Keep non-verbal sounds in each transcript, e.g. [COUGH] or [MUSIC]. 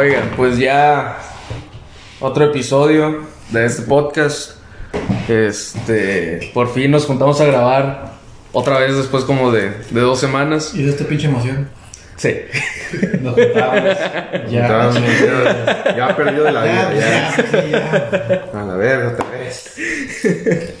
Oigan, pues ya otro episodio de este podcast. Este, por fin nos juntamos a grabar otra vez después como de, de dos semanas. Y de esta pinche emoción. Sí. [LAUGHS] Nos juntamos. Ya, ya, ya perdió de la vida, Ya, ya. A la verga, otra vez. [LAUGHS]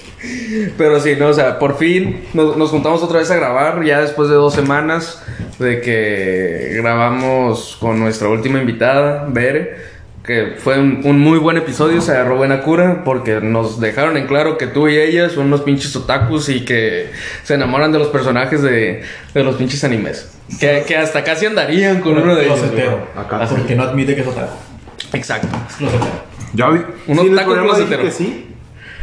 Pero sí, no, o sea, por fin nos, nos juntamos otra vez a grabar, ya después de dos semanas de que grabamos con nuestra última invitada, Bere, que fue un, un muy buen episodio, se agarró buena cura, porque nos dejaron en claro que tú y ella son unos pinches otakus y que se enamoran de los personajes de, de los pinches animes. Que, que hasta casi andarían con uno de ellos. Acá. Porque no admite que es otaku. Exacto. Es closetero. Ya vi. Un sí, dije closetero. que sí.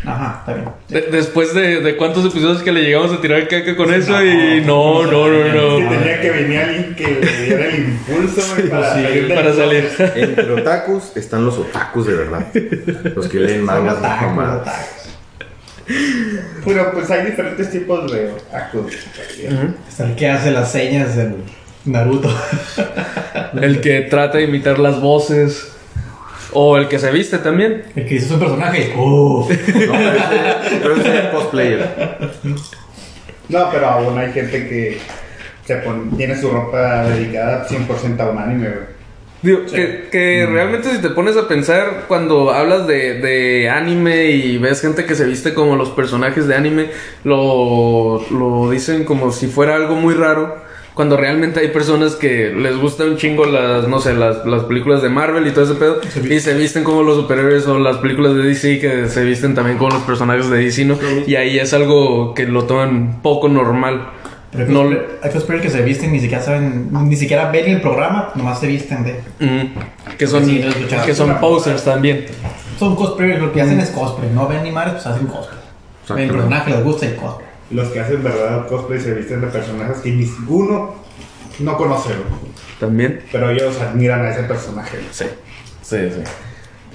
Ajá, está bien. De- después de, de cuántos episodios que le llegamos a tirar caca con eso y no, no, no, no. Que tenía que venir alguien que le diera el impulso para, Sí, salir del para salir. Entre otakus están los otakus de verdad. Los que leen mangas de Otaku, mamadas. otaku. Bueno, pues hay diferentes tipos de otakus. Está el que hace las señas del Naruto. El que trata de imitar las voces. O el que se viste también. El que dice su personaje. Uh, [LAUGHS] No, pero es el cosplayer. No, pero aún hay gente que se pone- tiene su ropa dedicada 100% a un anime, güey. Digo, que, que realmente si te pones a pensar cuando hablas de, de anime y ves gente que se viste como los personajes de anime, lo, lo dicen como si fuera algo muy raro. Cuando realmente hay personas que les gustan un chingo las, no sé, las, las películas de Marvel y todo ese pedo, Se y se visten como los superhéroes o las películas de DC que se visten también como los personajes de DC, ¿no? Y ahí es algo que lo toman poco normal. pero hay No, cosplay- hay cosplayers que se visten ni siquiera saben, ni siquiera ven el programa, nomás se visten de. Que son, Sí, que son posers también. Son cosplayers, lo que hacen es cosplay. No ven ni madres, pues hacen cosplay. Ven el personaje, les gusta el cosplay. Los que hacen verdadero cosplay se visten de personajes que ninguno no conoce. También. Pero ellos admiran a ese personaje. Sí, sí, sí.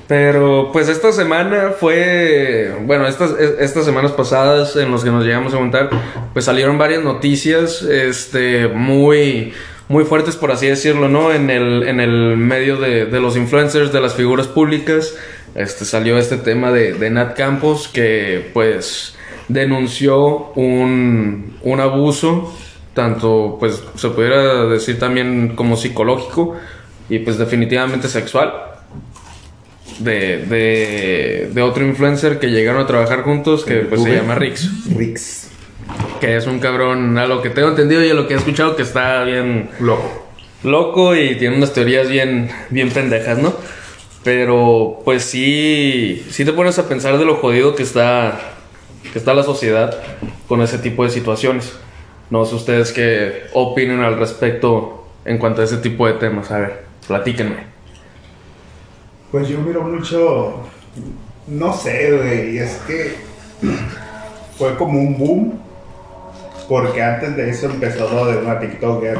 Pero pues esta semana fue, bueno, estas, es- estas semanas pasadas en los que nos llegamos a montar, pues salieron varias noticias, este, muy, muy fuertes por así decirlo, ¿no? En el, en el medio de, de los influencers, de las figuras públicas, este, salió este tema de, de Nat Campos que pues denunció un, un abuso, tanto pues se pudiera decir también como psicológico y pues definitivamente sexual de, de, de otro influencer que llegaron a trabajar juntos que pues se llama Rix Rix. que es un cabrón a lo que tengo entendido y a lo que he escuchado que está bien Loco. loco y tiene unas teorías bien, bien pendejas, ¿no? Pero pues sí, sí te pones a pensar de lo jodido que está, que está la sociedad con ese tipo de situaciones. No sé ustedes qué opinen al respecto en cuanto a ese tipo de temas. A ver, platíquenme. Pues yo miro mucho. No sé, güey. Es que [CLEARS THROAT] fue como un boom. Porque antes de eso empezó lo de una TikToker.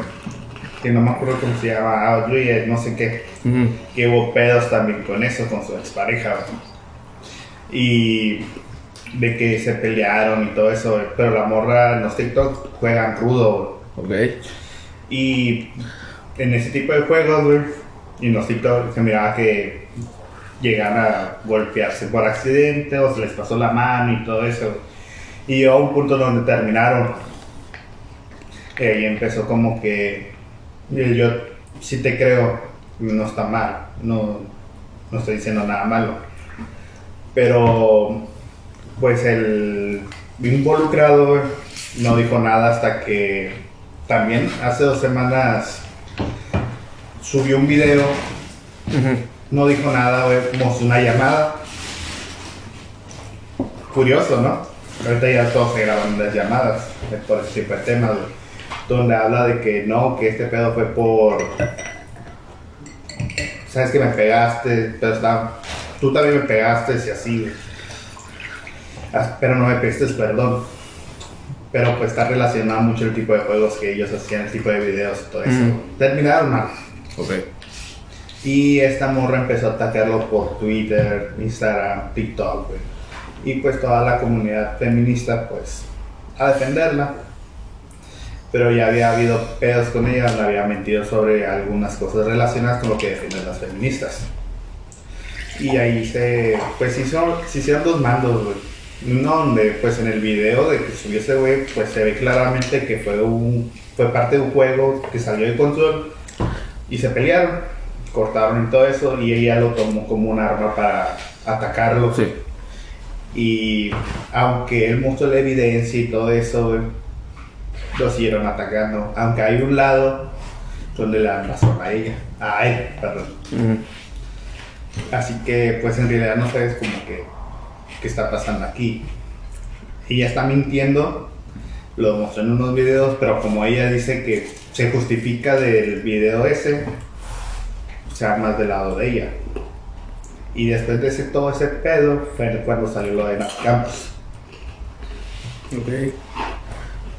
Que no me acuerdo cómo se llama. Audrey, eh, no sé qué. Ujú. Que hubo pedos también con eso, con su expareja. güey. Y de que se pelearon y todo eso. Pero la morra en los TikTok juegan rudo. Ok. Y en ese tipo de juegos, güey, y en los TikTok se miraba que llegan a golpearse por accidente o se les pasó la mano y todo eso. Y llegó a un punto donde terminaron. Y ahí empezó como que y yo sí te creo, no está mal, no, no estoy diciendo nada malo. Pero pues el involucrado no dijo nada hasta que también hace dos semanas subió un video, no dijo nada, como una llamada. Curioso, ¿no? Ahorita ya todos se graban las llamadas por ese tipo de temas, güey. Donde habla de que no, que este pedo fue por. Sabes que me pegaste, pero está- tú también me pegaste y así, güey. Pero no me pediste perdón. Pero pues está relacionado mucho el tipo de juegos que ellos hacían, el tipo de videos y todo eso. Terminaron mal. Ok. Y esta morra empezó a atacarlo por Twitter, Instagram, TikTok, güey. Y pues toda la comunidad feminista, pues, a defenderla. pero ya había habido pedos con ella, le había mentido sobre algunas cosas relacionadas con lo que defienden las feministas. Y ahí se, pues se hicieron dos mandos, güey. Uno donde, pues en el video de que subió ese güey, pues se ve claramente que fue un, fue parte de un juego que salió de control y se pelearon, cortaron y todo eso, y ella lo tomó como un arma para atacarlo. Sí. Y aunque él mostró la evidencia y todo eso, güey, lo siguieron atacando. Aunque hay un lado donde le dan razón a ella. A él, perdón. Así que, pues en realidad no sabes como que qué está pasando aquí. Ella está mintiendo, lo mostró en unos videos, pero como ella dice que se justifica del video ese, se más del lado de ella. Y después de ese, todo ese pedo, fue cuando salió lo de Nat Campos.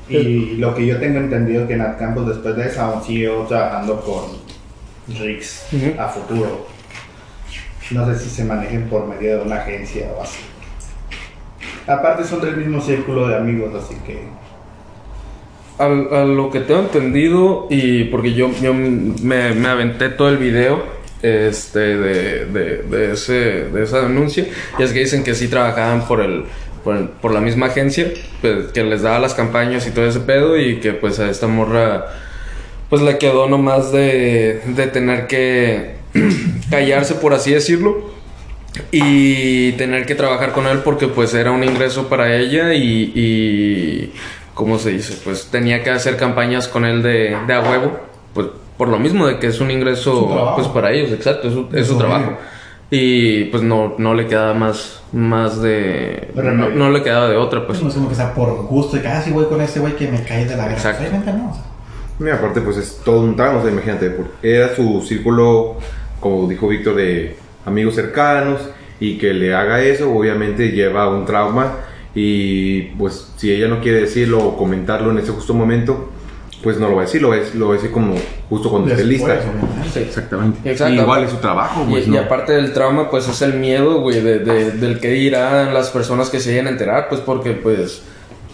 Y lo que yo tengo entendido que Nat Campos después de eso aún siguió trabajando con Rix Ujú. a futuro. No sé si se manejen por medio de una agencia o así. Aparte son del mismo círculo de amigos, así que... A lo que tengo entendido, y porque yo, yo me, me aventé todo el video este, de, de, de ese, de esa denuncia, y es que dicen que sí trabajaban por el, por, el- por la misma agencia, pues, que les daba las campañas y todo ese pedo, y que pues a esta morra pues le quedó nomás de, de tener que [CLEARS THROAT] callarse, por así decirlo, y tener que trabajar con él porque pues era un ingreso para ella y, y ¿cómo se dice? Pues tenía que hacer campañas con él de, de a huevo, pues por lo mismo de que es un ingreso pues para ellos, exacto, es su, es su Su trabajo. Y pues no, no le quedaba más, más de... No, le quedaba de otra, pues. No es como que sea por gusto, de que, ah, sí, voy con este güey que me cae de la grasa. Exacto. Realmente no. o sea, Y aparte, pues es todo un tramo, o sea, imagínate, era su círculo, como dijo Víctor, de amigos cercanos, y que le haga eso, obviamente lleva un trauma, y pues si ella no quiere decirlo o comentarlo en ese justo momento, pues no lo va a decir, lo va a decir, lo va a decir como justo cuando esté lista. Sí. Exactamente. Exacto. Y igual es su trabajo, Y, pues y no. aparte del trauma, pues es el miedo, güey, de, de- del que dirán las personas que se vayan a enterar, pues porque, pues,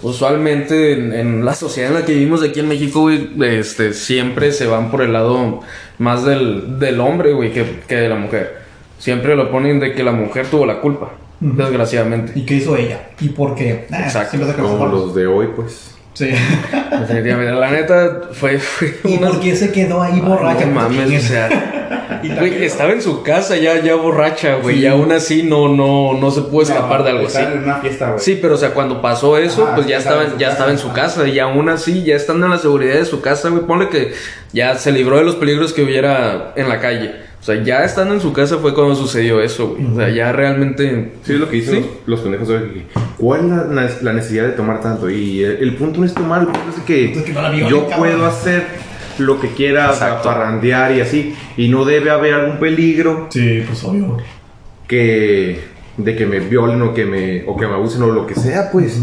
usualmente en, en la sociedad en la que vivimos aquí en México, güey, este, siempre se van por el lado más del, del hombre, güey, que, que de la mujer. Siempre lo ponen de que la mujer tuvo la culpa, desgraciadamente. ¿Y qué hizo ella? ¿Y por qué? Ah, Exacto. siempre sacan los Como los de hoy, pues. Sí. Definitivamente, la neta fue, fue [LAUGHS] ¿Y una- por qué se quedó ahí Ay, borracha? no mames, ¿quién o sea, [LAUGHS] Y güey, estaba en su casa ya, ya borracha, güey, Sí. y aún así no, no, no se pudo escapar No, de algo así. están en una fiesta, güey. Sí, pero o sea, cuando pasó eso, Ah, pues ya estaba estaba, en su ya casa. estaba en su casa y aún así, ya estando en la seguridad de su casa, güey, ponle que ya se libró de los peligros que hubiera en la calle. O sea, ya estando en su casa fue cuando sucedió eso, güey. O sea, ya realmente... Sí, es lo que dicen Sí. los, los pendejos que, ¿Cuál es la, necesidad de tomar tanto? Y el, el punto no es tomar, el punto es que, Es que no la violen, yo cabrón. puedo hacer lo que quiera, o sea, Exacto. parrandear y así. Y no debe haber algún peligro Sí, pues obvio. que de que me violen o que me, o que me abusen o lo que sea, pues.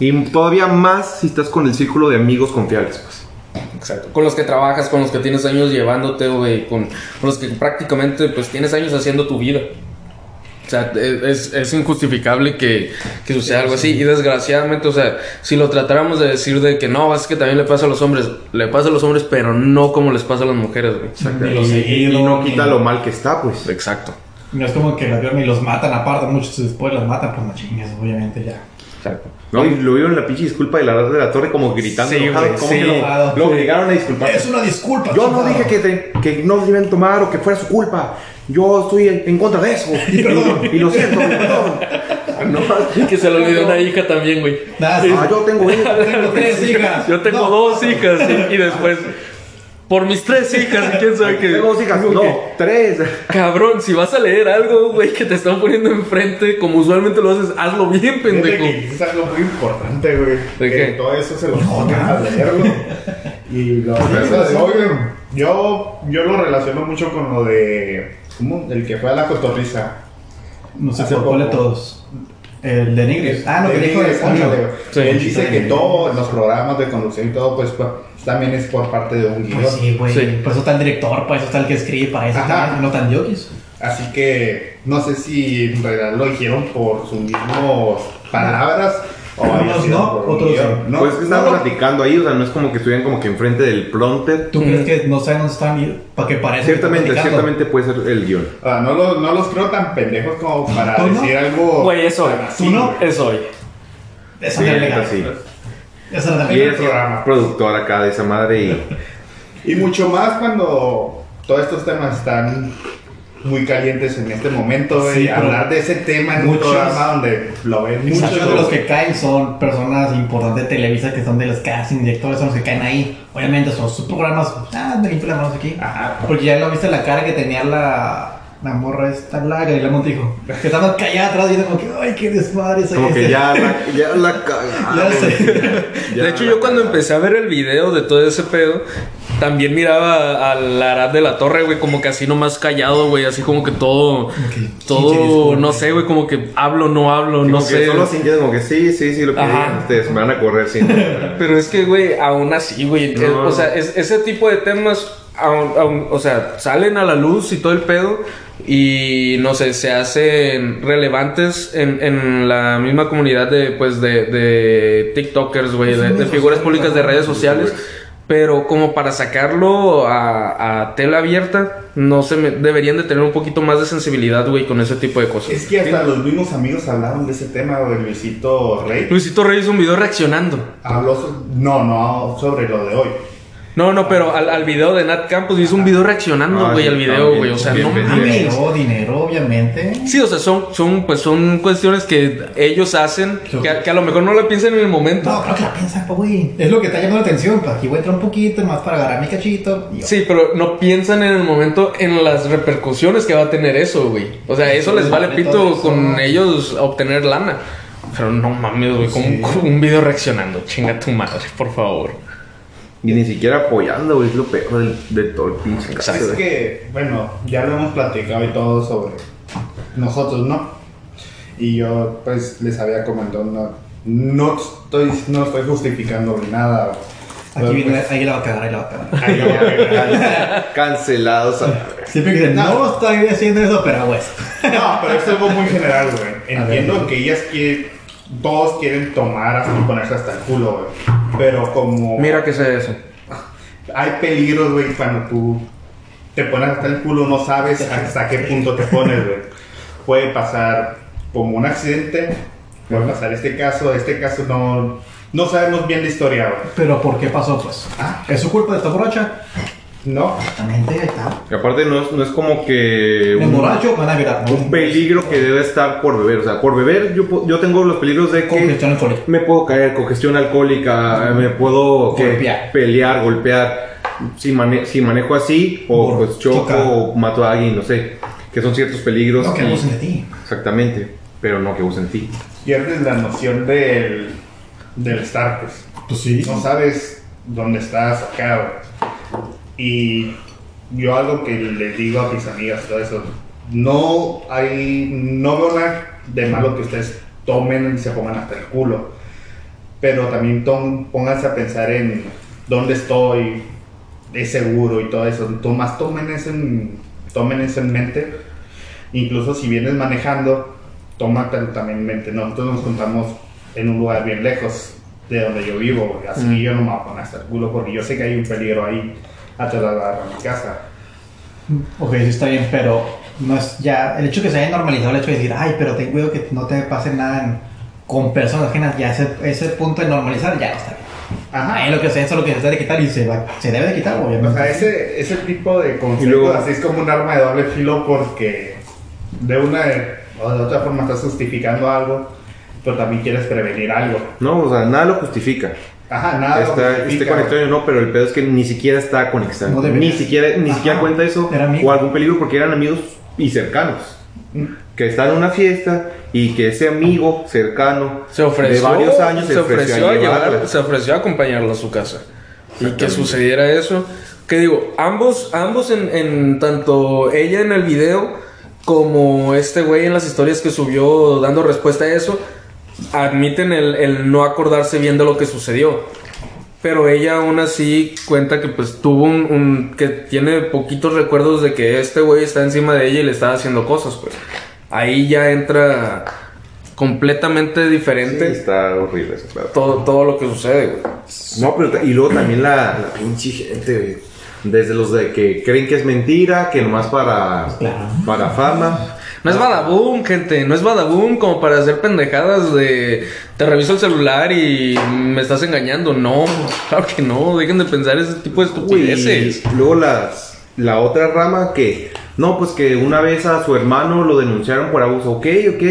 Y todavía más si estás con el círculo de amigos confiables, pues. Exacto. Con los que trabajas, con los que tienes años llevándote, güey, con, con los que prácticamente, pues, tienes años haciendo tu vida. O sea, es, es injustificable que, que suceda algo así. Y desgraciadamente, o sea, si lo tratáramos de decir de que no, es que también le pasa a los hombres, le pasa a los hombres, pero no como les pasa a las mujeres, güey. Lo Y, seguido, y no quita lo mal que está, pues. Exacto. No es como que las violan y los matan aparte, muchos después las matan, pues no chingues, obviamente ya. Exacto. No, y lo vieron la pinche disculpa de la red de la torre como gritando. Sí, enojado, güey, como sí. que lo, obligaron a disculpar. Es una disculpa. Yo no dije que, te- que no deben tomar o que fuera su culpa. Yo estoy en, en contra de eso. [LAUGHS] Y, perdón. y lo siento, perdón. No, que se le olvidó una hija también, güey. Sí. Ah, yo tengo hija. [LAUGHS] Tengo tres hijas. Yo tengo No. dos hijas y, y después, por mis tres hijas, y quién sabe [LAUGHS] qué. Tengo dos hijas. No, que, tres. Cabrón, si vas a leer algo, güey, que te están poniendo enfrente, como usualmente lo haces, hazlo bien, pendejo. que es algo muy importante, güey. ¿De que qué? Todo eso se lo ponen a leerlo. Y lo hoy, yo, yo lo relaciono mucho con lo de. ¿Cómo? El que fue a la cotorriza. No sé de poco. todos. El de Nigris. Ah, lo que dijo de Poncho. Sí. Él dice que todo en los programas de conducción y todo, pues, pues, también es por parte de un guion. Pues sí, güey. Sí. Por eso está el director, para eso está el que escribe, para eso Ajá. está no tan yogis. Así que no sé si en realidad lo dijeron por sus mismas palabras O no, otros guion. sí. No, pues es que estaban no, platicando ahí, o sea, no es como que estuvieran como que enfrente del prompter. ¿Tú crees que no saben dónde están para que parezca que Ciertamente, platicando? ciertamente puede ser el guion. Ah, no, los, no los creo tan pendejos como para ¿Tú no? decir algo. Güey, es hoy. ¿Tú no? Es hoy. Sí, es legal. así. Es Y es programa. productor acá de esa madre y Y mucho más cuando todos estos temas están muy calientes en este momento, güey. Sí, hablar de ese tema en un muchos- programa donde lo ven Muchos mucho. de los que caen son personas importantes de Televisa que son de los casting directores, son los que caen ahí. Obviamente son sus programas. Ah, me limpio las manos aquí. Ajá. Porque ya lo viste la cara que tenía la, la morra esta, la Gabriela Montijo. Que estaba callada atrás y era como que, ay, qué desmadre. como que este". ya la, [LAUGHS] ya la Ya cagaron. sé. Ya de hecho, la yo cuando empecé a ver el video de todo ese pedo, también miraba al Arad de la Torre, güey, como que así nomás callado, güey, así como que todo, que, todo, no sé, güey, como que hablo, no hablo, no que sé. Solo sintiendo como que sí, sí, sí, lo que digan ustedes, me van a correr sin. [LAUGHS] Pero es que, güey, aún así, güey. No. O sea, es- ese tipo de temas, aún- aún- o sea, salen a la luz y todo el pedo. Y no sé, se hacen relevantes en, en la misma comunidad de, pues, de, de TikTokers, güey, de, de figuras públicas de redes sociales. Pero como para sacarlo a, a tela abierta, no se me, deberían de tener un poquito más de sensibilidad, güey, con ese tipo de cosas. Es que hasta los mismos amigos hablaron de ese tema, güey. Luisito Rey Luisito Rey hizo un video reaccionando. habló. so- No, no, sobre lo de hoy. No, no, pero al, al video de Nat Campos hizo un video reaccionando, Ah, güey, al video, güey. O sea, no mames. Dinero, dinero, obviamente. Sí, o sea, son, son, pues, son cuestiones que ellos hacen que, a- que a lo mejor no lo piensan en el momento. No, creo que la piensa, pues, güey. Es lo que está llamando la atención. Pues aquí voy a entrar un poquito más para agarrar mi cachito. Sí, pero no piensan en el momento en las repercusiones que va a tener eso, güey. O sea, eso les vale pito eso. con ellos obtener lana. Pero no mames, güey, como Sí. con un video reaccionando. Chinga tu madre, por favor. Y ni siquiera apoyando, güey, es lo peor del, de todo el pinche caso. Es que, bueno, ya lo hemos platicado y todo sobre nosotros, ¿no? Y yo, pues, les había comentado, no, no, estoy, no estoy justificando ni nada. Aquí Pero, viene, pues, ahí la va a cagar, ahí la va a cagar. ahí lo voy a agregar. [LAUGHS] Cancelados a la. Siempre que dicen, no, No. estoy haciendo eso, pero pues. No, pero es algo muy general, güey. Entiendo ver. que ellas quieren, todos quieren tomar hasta y ponerse hasta el culo, güey. Pero como Mira que sé eso. hay peligros, güey, cuando tú te pones hasta el culo, no sabes hasta qué punto te pones, güey. Puede pasar como un accidente, puede pasar este caso, este caso no, no sabemos bien la historia, güey. Pero ¿por qué pasó, pues? Ah. ¿Es su culpa de estar borracha? No, Exactamente, ahí está. Y aparte no es, no es como que El un, borracho van a virar. un peligro que debe estar por beber. O sea, por beber yo, yo tengo los peligros de que Congestión alcohólica. me puedo caer, congestión alcohólica, me puedo que, Golpear. pelear, golpear. Si, mane- si manejo así, o Bor- pues choco, o mato a alguien, no sé. Que son ciertos peligros. No, que abusen de ti. Exactamente, pero no que usen ti. pierdes la noción del, del estar, pues. Pues sí. no sabes dónde estás acá. Y yo algo que les digo a mis amigas, todo eso, no hay, no veo nada de malo que ustedes tomen y se pongan hasta el culo, pero también tom- pónganse a pensar en dónde estoy, es seguro y todo eso. Tomás, tomen eso en, tomen eso en mente, incluso si vienes manejando, tómatelo también en mente. Nosotros nos juntamos en un lugar bien lejos de donde yo vivo, así que yo no me voy a poner hasta el culo porque yo sé que hay un peligro ahí atrás de la- mi casa. Ok, sí está bien, pero no es ya. El hecho que se haya normalizado el hecho de decir, ay, pero ten cuidado que no te pase nada en- con personas ajenas, ya ese, ese punto de normalizar ya no está bien. Ajá. Ahí lo que se eso es lo que se debe de quitar y se, va, se debe de quitar, obviamente. O sea, ese, ese tipo de luego- así es como un arma de doble filo porque de una o de otra forma estás justificando algo, pero también quieres prevenir algo. No, o sea, nada lo justifica. Ajá, nada. está, esté conectado o no, pero el pedo es que ni siquiera está conectado. No ni siquiera, ni Ajá. siquiera cuenta eso Era amigo. o algún peligro porque eran amigos y cercanos. Mm. Que están en una fiesta y que ese amigo cercano Se ofreció, de varios años se ofreció, a llevar, se ofreció a acompañarlo a su casa. Y que sucediera eso. Que digo, ambos, ambos en, en tanto ella en el video como este güey en las historias que subió dando respuesta a eso, admiten el, el no acordarse bien de lo que sucedió. Pero ella aún así cuenta que pues tuvo un, un- que tiene poquitos recuerdos de que este güey está encima de ella y le está haciendo cosas, pues. Ahí ya entra completamente Sí, diferente está horrible eso, claro. todo, todo lo que sucede, güey. No, pero y luego también la, la pinche gente, güey. Desde los de que creen que es mentira, que nomás para, Claro. para fama. No es badaboom, gente, no es badaboom como para hacer pendejadas de te reviso el celular y me estás engañando. No, claro que no, dejen de pensar ese tipo de estupideces. y luego las, la otra rama que, no, pues que una vez a su hermano lo denunciaron por abuso. Ok, ok.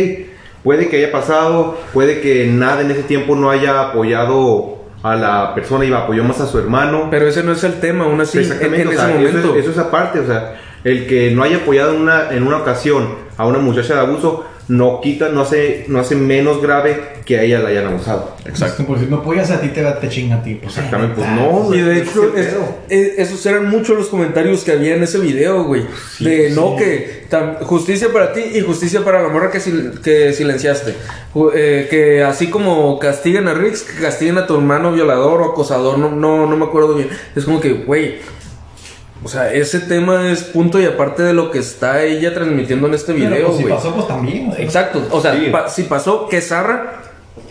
Puede que haya pasado, puede que nada en ese tiempo no haya apoyado a la persona y apoyó más a su hermano. Pero ese no es el tema, aún así, en, Exactamente, en o ese eso, momento. es, eso es aparte, o sea, el que no haya apoyado en una, en una ocasión a una muchacha de abuso no quita, no hace, no hace menos grave que a ella la hayan abusado. Exacto. Por si no apoyas a ti, te, te chinga a ti. Pues, Exactamente, pues ah, no, Y de hecho, es es- esos eran muchos los comentarios que había en ese video, güey. de no, que tam- justicia para ti y justicia para la morra que, sil- que silenciaste. Eh, que así como castigan a Rix, que castiguen a tu hermano violador o acosador, no, no, no me acuerdo bien. Es como que, güey. O sea, ese tema es punto y aparte de lo que está ella transmitiendo en este Pero, video, pues, si güey. pasó, pues también. sea. Exacto, o sea, Sí. pa- si pasó que Zarra,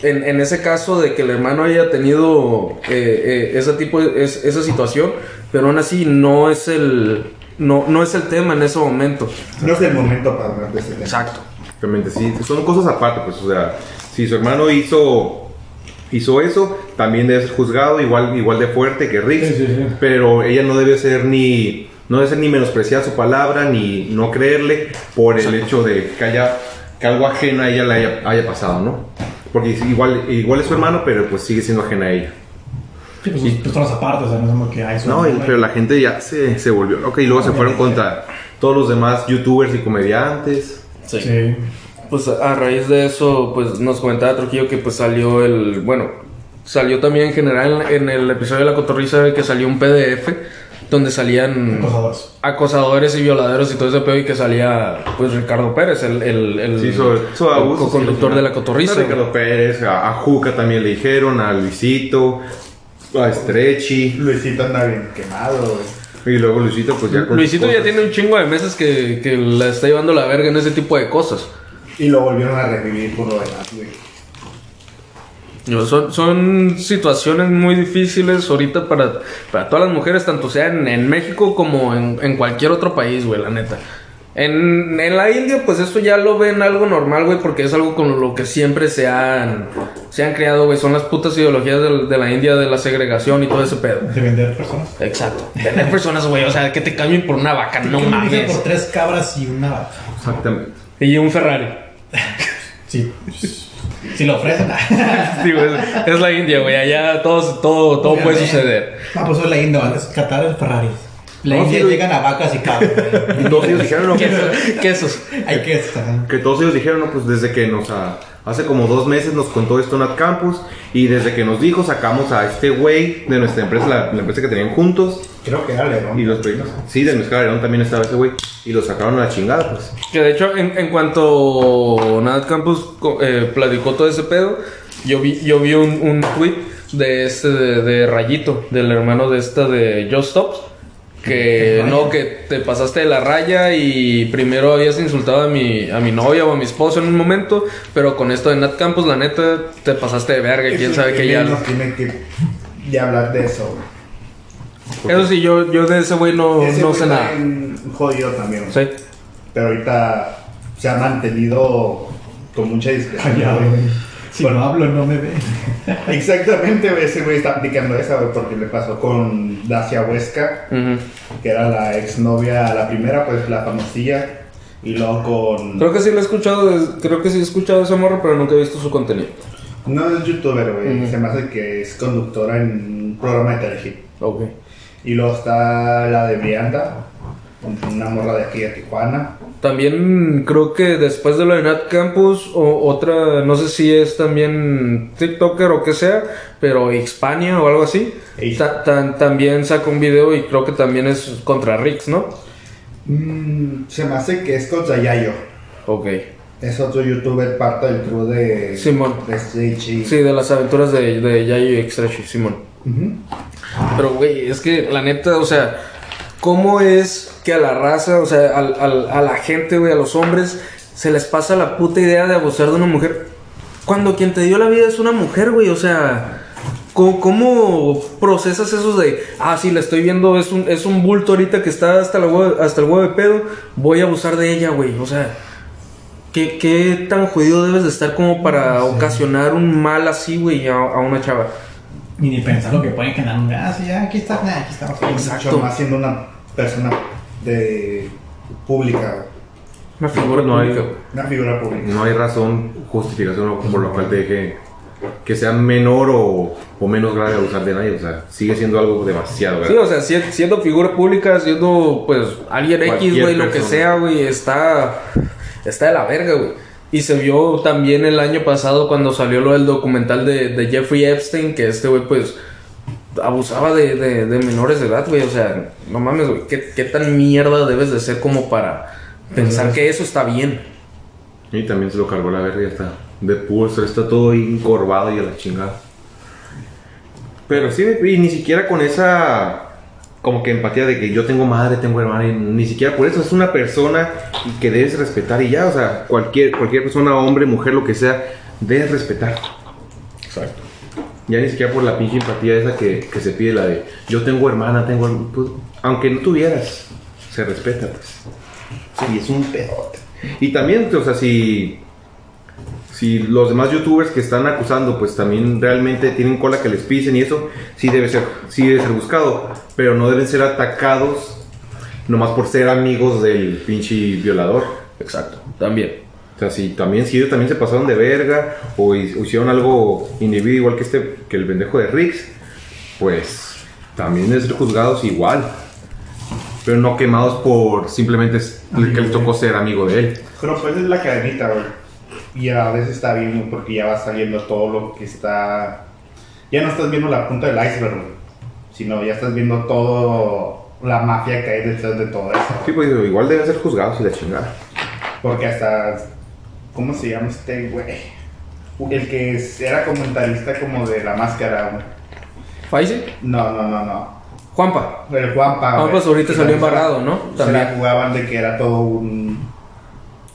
en, en ese caso de que el hermano haya tenido eh, eh, ese tipo de- es- esa situación, pero aún así no es el no, no es el tema en ese momento. No es el momento para hablar de ese tema. Exacto. Exactamente, sí, son cosas aparte, pues, o sea, si su hermano hizo hizo eso, también debe ser juzgado igual igual de fuerte que Rick, Sí, sí, sí. pero ella no debe ser ni no debe ser ni menospreciar su palabra ni no creerle por el hecho de que haya que algo ajeno a ella le haya, haya pasado, ¿no? Porque igual igual es su hermano, pero pues sigue siendo ajena a ella. Sí, pues son personas aparte, o sea, no es como que hay No, y- pero la gente ya se, se volvió loca y luego se fueron contra todos los demás youtubers y comediantes. Sí. Pues a raíz de eso, pues nos comentaba Trujillo que pues salió el, bueno, salió también en general en el episodio de la cotorriza que salió un PDF donde salían Acosadores. acosadores y violadores y todo ese pedo y que salía pues Ricardo Pérez, el, el, el, Sí, sobre, sobre el abusos, co-conductor sí, de la A cotorriza. Ricardo Pérez, a, a Juca también le dijeron, a Luisito, a Stretchy. Luisito anda bien quemado, güey. Y luego Luisito, pues ya con. Luisito ya tiene un chingo de meses que, que la está llevando la verga en ese tipo de cosas. Y lo volvieron a revivir por lo demás, güey. Son, son situaciones muy difíciles ahorita para, para todas las mujeres, tanto sea en, en México como en, en cualquier otro país, güey, la neta. En, en la India, pues esto ya lo ven algo normal, güey, porque es algo con lo que siempre se han, se han creado, güey. Son las putas ideologías del- de, la India, de la segregación y todo ese pedo. De vender personas. Exacto. Tener personas, güey, o sea, que te cambien por una vaca, no ¿Qué me dije mames. por tres cabras y una vaca? Exactamente. Y un Ferrari. [LAUGHS] Sí. [LAUGHS] Si lo ofrecen. Sí, güey, es la India, güey. Allá todo, todo, todo puede suceder. Ah, pues eso es la India, Qatar es Ferrari. La No, India sí, lo- llegan a vacas y cabras. Y todos ellos dijeron, no, Quesos. quesos. Hay que estar. que todos ellos dijeron, no, pues desde que nos. ah, hace como dos meses nos contó esto Nat Campus. Y desde que nos dijo, sacamos a este güey de nuestra empresa, la, la empresa que tenían juntos. Creo que era León. Y los proyectos. Sí, de Mezcala León también estaba ese güey. Y lo sacaron a la chingada, pues. Que de hecho, en, en cuanto Nat Campus co- eh, platicó todo ese pedo, yo vi, yo vi un, un tweet de este de, de Rayito, del hermano de esta de Just Stops. Que no, que te pasaste de la raya y primero habías insultado a mi, a mi novia o a mi esposo en un momento, pero con esto de Nat Campus, la neta, te pasaste de verga y quién Eso sabe que ya. nos tiene que de hablar de eso, güey. Eso sí, yo, yo de ese güey no, Ese no güey sé está nada. jodido también, güey. Sí. Pero ahorita se ha mantenido con mucha discreción. Callado, güey. Si no hablo, no me ven. [LAUGHS] Exactamente, ese güey está aplicando esa, güey, porque le pasó con Dacia Huesca, Ujú. que era la exnovia, la primera, pues la famosilla, y luego con... Creo que sí lo he escuchado, creo que sí he escuchado ese morro, pero nunca he visto su contenido. No es youtuber, güey, Ujú. se me hace que es conductora en un programa de telehit. Ok. Y luego está la de Brianda, una morra de aquí de Tijuana. También creo que después de lo de Nat Campus, o otra, no sé si es también TikToker o que sea, pero Hispania o algo así, ta- también saca un video y creo que también es contra Rix, ¿no? Mm, se me hace que es contra Yayo. Ok. Es otro youtuber, parte del crew de... Simón. De Stretchy. Sí, de las aventuras de, de Yayo y Extrashi, Simón. Pero, güey, es que la neta, o sea, ¿cómo es que a la raza, o sea, al- al- a la gente, güey, a los hombres, se les pasa la puta idea de abusar de una mujer Cuando quien te dio la vida es una mujer, güey, o sea... ¿Cómo, cómo procesas eso de, ah, sí, la estoy viendo, es un, es un bulto ahorita que está hasta, la hue- hasta el huevo de pedo, voy a abusar de ella, güey? O sea, ¿qué, qué tan jodido debes de estar como para ocasionar un mal así, güey, a, a una chava? Y ni pensar lo que pueden generar. Ah, sí, ya, aquí está, nah, aquí está. Exacto. Más siendo una persona de pública, Una figura No hay- pública, una figura pública. No hay razón, justificación por la cual te deje que sea menor o, o menos grave abusar de nadie. O sea, sigue siendo algo demasiado Sí, grave. o sea, si- siendo figura pública, siendo pues alguien X, güey, lo que sea, güey, está, está de la verga, güey. Y se vio también el año pasado cuando salió lo del documental de, de Jeffrey Epstein, que este güey pues abusaba de, de- de menores de edad, güey. O sea, no mames, güey, ¿qué, qué tan mierda debes de ser como para pensar que eso está bien? Y también se lo cargó la verga y ya está. De pulso, está todo encorvado y a la chingada. Pero sí, y ni siquiera con esa como que empatía de que yo tengo madre, tengo hermana, y ni siquiera por eso es una persona y que debes respetar y ya, o sea, cualquier, cualquier persona, hombre, mujer, lo que sea, debes respetar. Exacto. Ya ni siquiera por la pinche empatía esa que, que se pide, la de yo tengo hermana, tengo pues, aunque no tuvieras, se respeta, pues. Sí, es un pedote. Y también, o sea, si, si los demás youtubers que están acusando, pues también realmente tienen cola que les pisen y eso, sí debe ser, sí debe ser buscado, pero no deben ser atacados nomás por ser amigos del pinche violador. Exacto, también. O sea, si también, si ellos también se pasaron de verga o hi- o hicieron algo individuo igual que este, que el pendejo de Riggs, pues también deben ser juzgados igual. Pero no quemados por simplemente que les tocó ser amigo de él. Pero pues es la cadenita, güey. Y a veces está bien porque ya va saliendo todo lo que está. Ya no estás viendo la punta del iceberg, güey, sino ya estás viendo todo la mafia que hay detrás de todo eso. Sí, pues igual deben ser juzgados y la chingada. Porque hasta. ¿Cómo se llama este güey? El que era comentarista como de la máscara, güey. ¿Faisy? No, no, no, no. Juanpa. El Juanpa. Pues ahorita salió embarrado, ¿no? Se la jugaban de que era todo un.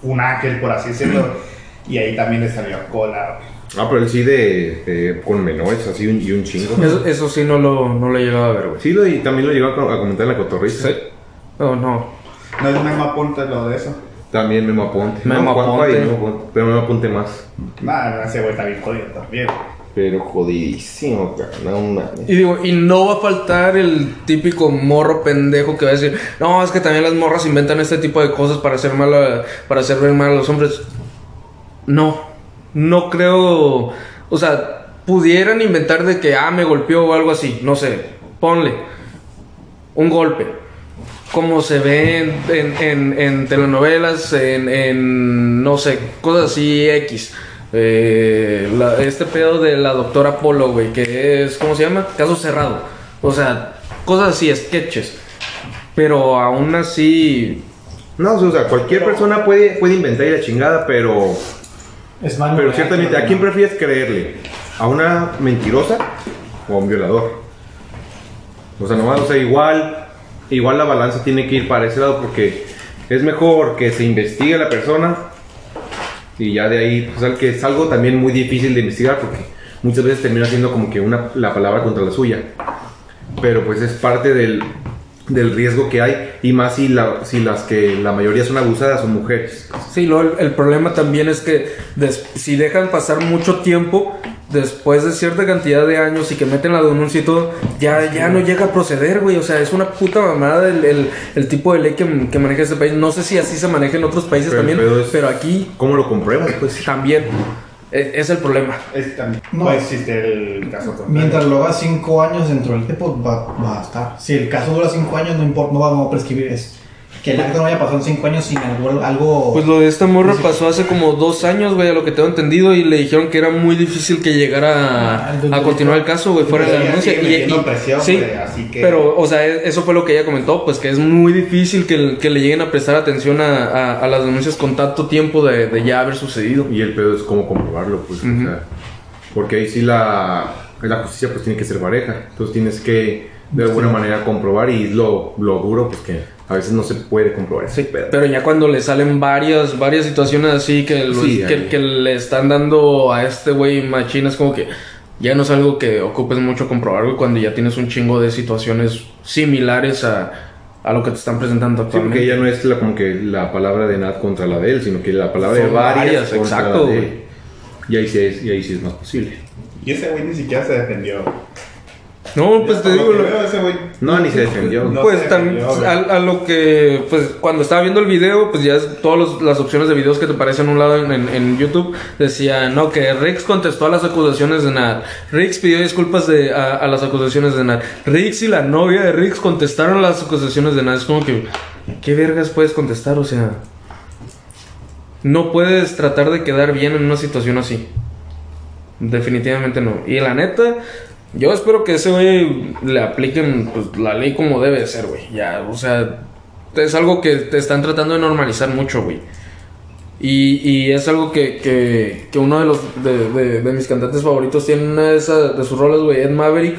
Un ángel, por así decirlo. Y ahí también le salió cola, güey. Ah, pero él sí de, de- con menores, así un, y un chingo. Eso, eso sí no lo, no lo he llegado a ver, güey. Sí, lo, y también lo llegó a, a comentar en la cotorrista. Sí. No, no. No es Memo Aponte lo de eso. También Memo Aponte. Memo No, Aponte. y Memo Aponte, Pero Memo Aponte más. Nah, ese güey está bien jodido también. Pero jodidísimo. No mames. Y digo, y no va a faltar el típico morro pendejo que va a decir, no, es que también las morras inventan este tipo de cosas para hacer mal a- para hacer ver mal a los hombres. No, no creo, o sea, pudieran inventar de que, ah, me golpeó o algo así, no sé, ponle un golpe. Como se ve en, en- en- en telenovelas, en, en, no sé, cosas así X. Eh, la- este pedo de la doctora Polo, güey, que es, ¿cómo se llama? Caso cerrado. O sea, cosas así, sketches. Pero aún así, No, o sea, cualquier persona puede, puede inventar y la chingada, pero, Es pero no, ciertamente, ¿a quién prefieres creerle? ¿A una mentirosa o a un violador? O sea, nomás, o sea, igual, igual la balanza tiene que ir para ese lado porque es mejor que se investigue a la persona y ya de ahí, pues, que es algo también muy difícil de investigar porque muchas veces termina siendo como que una, la palabra contra la suya. Pero pues es parte del, del riesgo que hay y más si, la, si las que la mayoría son abusadas son mujeres. Sí, luego el, el problema también es que des- si dejan pasar mucho tiempo después de cierta cantidad de años y que meten la denuncia y todo, ya, ya no llega a proceder, güey. O sea, es una puta mamada el, el- el tipo de ley que, que maneja este país. No sé si así se maneja en otros países Pero también, pero aquí ¿Cómo lo compruebas? Pues también es el problema. Es también. No. Puede existir el caso contrario. Mientras lo haga 5 años dentro del tiempo, va, va a estar. Si el caso dura 5 años, no importa, no vamos a prescribir eso. Que el acto no haya pasado en 5 años sin algo. algo Pues lo de esta morra Sí. pasó hace como dos años, güey, a lo que tengo entendido, y le dijeron que era muy difícil que llegara Ah, a, a continuar el caso, güey, fuera de la denuncia. sigue metiendo presión, sí, güey, así que- pero, o sea, e- eso fue lo que ella comentó, pues que es muy difícil que, que le lleguen a prestar atención a, a- a las denuncias con tanto tiempo de, de ya haber sucedido. Y el pedo es cómo comprobarlo, pues. o sea, porque ahí sí la, la justicia pues tiene que ser pareja. Entonces tienes que de alguna manera comprobar y lo, lo duro, pues que a veces no se puede comprobar ese pedo. Pero ya cuando le salen varias, varias situaciones así que, lo- Sí, que, que le están dando a este güey machín, es como que ya no es algo que ocupes mucho comprobar, güey, cuando ya tienes un chingo de situaciones similares a, a lo que te están presentando Sí, porque actualmente. ya no es la, como que la palabra de Nat contra la de él, sino que la palabra de Son varias, varias, contra exacto, la de él. Y ahí sí es, y ahí sí es más posible. Y ese güey ni siquiera se defendió. No, pues te digo, que lo- veo, ese güey No, ni se [LAUGHS] defendió. No pues se tam- defendió, güey. a, a lo que, pues cuando estaba viendo el video, pues ya es- todas las opciones de videos que te aparecen a un lado en, en- en YouTube decía, no, que Rix contestó a las acusaciones de Nat. Rix pidió disculpas de, a, a las acusaciones de Nat. Rix y la novia de Rix contestaron a las acusaciones de Nat. Es como que, ¿qué vergas puedes contestar? O sea, no puedes tratar de quedar bien en una situación así. Definitivamente no. Y la neta, yo espero que ese güey le apliquen pues, la ley como debe de ser, güey. Ya, o sea, es algo que te están tratando de normalizar mucho, güey. Y, y es algo que, que, que uno de los de, de- mis cantantes favoritos tiene una de, esas, de sus rolas, güey, Ed Maverick.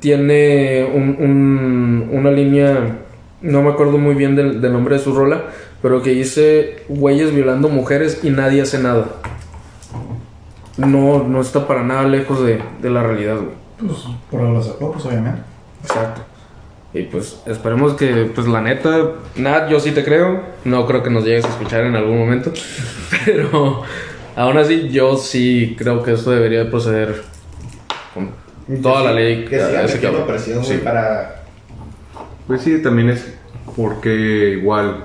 Tiene un, un- una línea, no me acuerdo muy bien del, del nombre de su rola, pero que dice güeyes violando mujeres y nadie hace nada. No, no está para nada lejos de, de la realidad, güey. Pues por los pues obviamente. Exacto. Y pues esperemos que, pues la neta, Nat, yo sí te creo. No creo que nos llegues a escuchar en algún momento. [LAUGHS] Pero aún así, yo sí creo que esto debería de proceder con toda la ley. Que siga ese cabrón. presión, Sí. para... Pues sí, también es porque igual,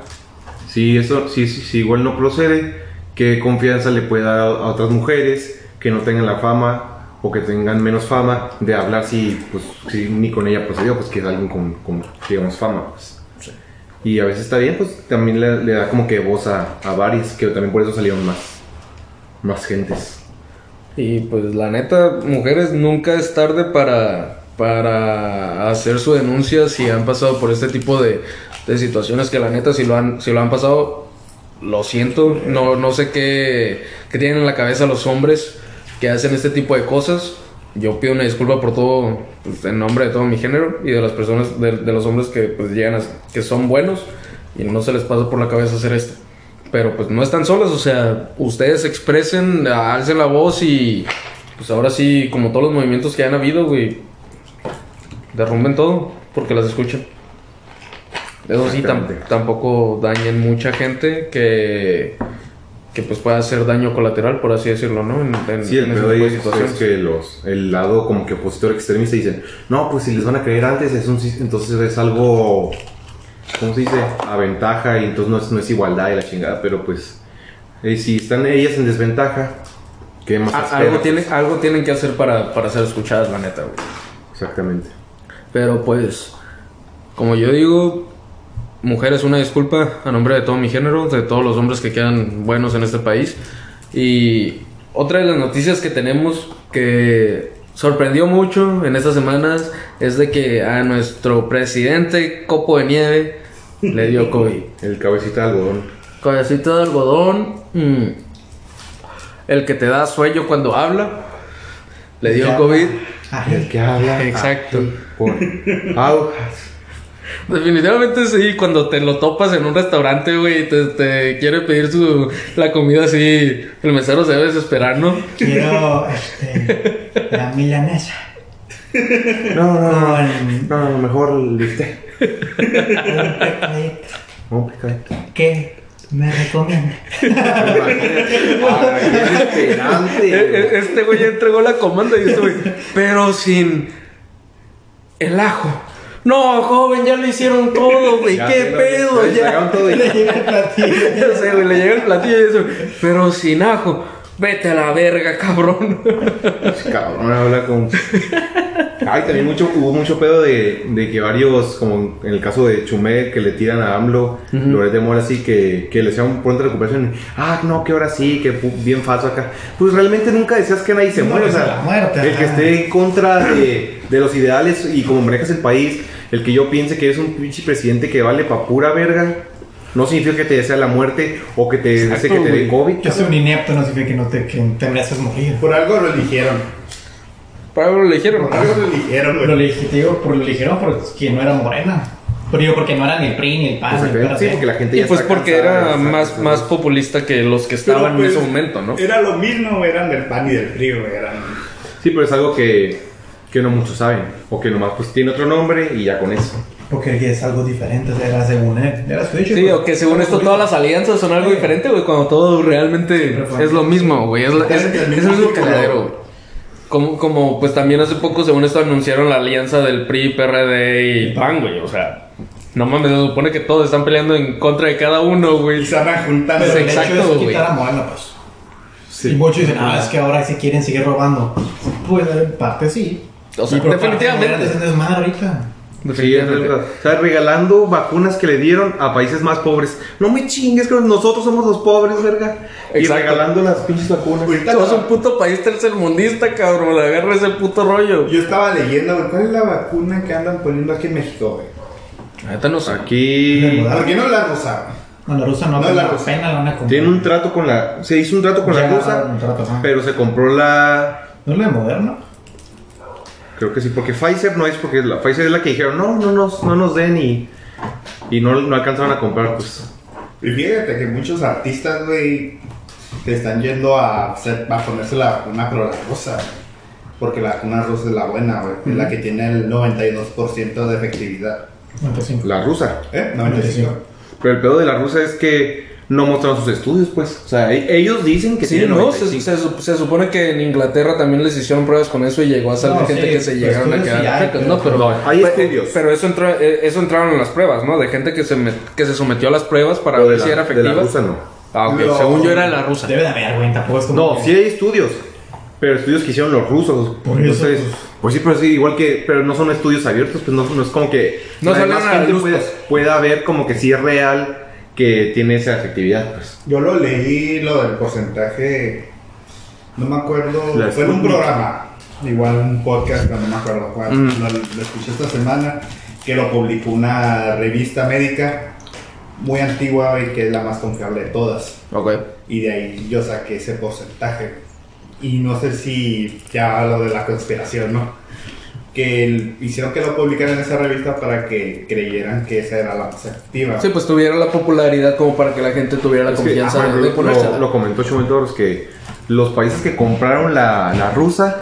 si eso, si, si, si igual no procede, ¿qué confianza le puede dar a, a otras mujeres que no tengan la fama o que tengan menos fama de hablar si, pues, si ni con ella procedió, pues que es alguien con, con, digamos, fama, pues. Y a veces está bien, pues también le, le da como que voz a, a varios, que también por eso salieron más, más gentes. Y pues la neta, mujeres, nunca es tarde para, para hacer su denuncia si han pasado por este tipo de, de situaciones que la neta, si lo han, si lo han pasado, lo siento. No, no sé qué, qué tienen en la cabeza los hombres que hacen este tipo de cosas. Yo pido una disculpa por todo, pues, en nombre de todo mi género y de las personas, de, de los hombres que pues llegan a, que son buenos y no se les pasa por la cabeza hacer esto. Pero pues no están solos, o sea, ustedes expresen, alcen la voz y pues ahora sí, como todos los movimientos que han habido, güey, derrumben todo porque las escuchan. Eso sí, tam- tampoco dañen mucha gente que, que pues pueda hacer daño colateral, por así decirlo, ¿no? En, en- Sí, el en de es, que los, el lado como que opositor extremista dicen, no, pues si les van a creer antes, es un, entonces es algo, ¿cómo se dice? A ventaja y entonces no es, no es igualdad y la chingada, pero pues eh, si están ellas en desventaja, ¿qué más A- algo, tiene, algo tienen que hacer para, para ser escuchadas, la neta, güey. Exactamente. Pero pues, como yo digo, mujeres, una disculpa a nombre de todo mi género, de todos los hombres que quedan buenos en este país. Y otra de las noticias que tenemos que sorprendió mucho en estas semanas es de que a nuestro presidente Copo de Nieve le dio [LAUGHS] COVID. El cabecita de algodón. Cabecita de algodón, mm, el que te da sueño cuando habla, le dio Ya. COVID. Ah, El que habla. [LAUGHS] Exacto. Por aujas. [LAUGHS] Definitivamente sí, cuando te lo topas en un restaurante, güey, te, te quiere pedir su, la comida así, el mesero se debe desesperar, ¿no? quiero este, la milanesa. No, no, no. Con No, no, mejor el bistec. un picadito. ¿Qué me recomienda? Ah, qué [LAUGHS] E- e- Este güey ya entregó la comanda y este güey, pero sin el ajo. No, joven, ya lo hicieron todo, güey, qué pedo, le ya. [LAUGHS] Le llega el platillo. [LAUGHS] Ya sé, güey, le llega el platillo y eso, pero sin ajo. Vete a la verga, cabrón. Cabrón, habla con. Ay, también mucho, hubo mucho pedo de, de que varios, como en el caso de Chumel, que le tiran a AMLO, Loret de Mola, así que, que le sea un pronta recuperación. Ah, no, que ahora sí, que bien falso acá. Pues realmente nunca decías que nadie se No, muere. O pues, sea, la muerte, el que esté en contra de, de los ideales y como manejas el país, el que yo piense que eres un pinche presidente que vale pa' pura verga, no significa que te desea la muerte o que te desee que te dé. COVID. Yo soy un inepto, no significa que no te, que te mereces morir. Por algo lo eligieron. Por algo lo eligieron. Por algo lo eligieron, Lo güey. eligieron, digo, por lo eligieron porque no era morena. Pero digo, porque no era ni el PRI, ni el PAN, ni el. Sí, porque la gente Y ya pues está porque cansada era más, más populista que los que estaban Pero, en pues, ese momento, ¿no? Era lo mismo, eran del PAN y del PRI, güey. Eran... Sí, pero es algo que, que no muchos saben. O que nomás pues tiene otro nombre y ya con eso. Porque es algo diferente, era según él. Era su dicho, Sí, pues, o que según esto todas las alianzas son algo Sí. diferente, güey, cuando todo realmente es lo mismo, güey. Es, la- es, Es es el güey. Como, como, pues también hace poco, según esto, anunciaron la alianza del PRI, PRD y PAN, güey. O sea, no mames, se supone que todos están peleando en contra de cada uno, Y güey. se van juntando. Pero el Exacto, hecho güey. quitar a Morena, pues. Sí. Y muchos dicen, ah, es que ahora se quieren seguir robando. Pues en parte sí. O sea, Y definitivamente. Es desmadre ahorita. Sí, es verdad. O sea, regalando vacunas que le dieron a países más pobres. No me chingues, que nosotros somos los pobres, verga. Y Exacto. regalando las pinches vacunas. Ahorita Somos un puto país tercermundista, cabrón. Le agarra ese puto rollo. Yo estaba leyendo, güey, ¿cuál es la vacuna que andan poniendo aquí en México, güey? Ahorita no sé. Aquí ¿Por qué no la usaban? No, la rusa no, No, la la rusa. pena la van a comprar. tiene un trato con la. Se hizo un trato con la rusa, un trato, ajá. pero se compró la. ¿No es la de Moderna? Creo que sí, porque Pfizer no es porque la Pfizer es la que dijeron, no, no nos, no nos den y. Y no, no alcanzaron a comprar, pues. Y fíjate que muchos artistas, güey, te están yendo a, hacer- a ponerse la vacuna, pero la rusa. Porque la vacuna rusa es la buena, güey. Es la que tiene el 92% de efectividad. 95. La rusa. ¿Eh? 95. Pero el pedo de la rusa es que no mostraron sus estudios, pues. O sea, e- ellos dicen que Sí, tienen no, se, 95. se su- se supone que en Inglaterra también les hicieron pruebas con eso y llegó a salir No, gente sí, que se pues, llegaron a quedar hay, ¿no? Pero, No, hay estudios. Pero eso, entró, eh, eso entraron en las pruebas, ¿no? De gente que se, met- que se sometió a las pruebas para ver de si era de efectiva. la rusa no. Ah, ok. No. Según yo era la rusa. Debe de haber, güey, tampoco es como. No, que- sí hay estudios. Pero estudios que hicieron los rusos. Por eso, Entonces, pues. pues sí, pero sí, igual que. Pero no son estudios abiertos, pues no, no es como que. No demás a la gente luz, pueda, pues. pueda ver como que sí es real que tiene esa efectividad, pues. Yo lo leí, lo del porcentaje. No me acuerdo. La fue en un programa. Igual un podcast, pero no me acuerdo cuál. Mm. Lo, lo escuché esta semana. Que lo publicó una revista médica muy antigua y que es la más confiable de todas. Ok. Y de ahí yo saqué ese porcentaje. Y no sé si ya lo de la conspiración, ¿no? Que el- hicieron que lo publicaran en esa revista para que creyeran que esa era la más efectiva. Sí, pues tuviera la popularidad como para que la gente tuviera la Es que, confianza ajá, de, de lo, ponérsela. lo, lo comentó Chomentoros que los países que compraron la, la rusa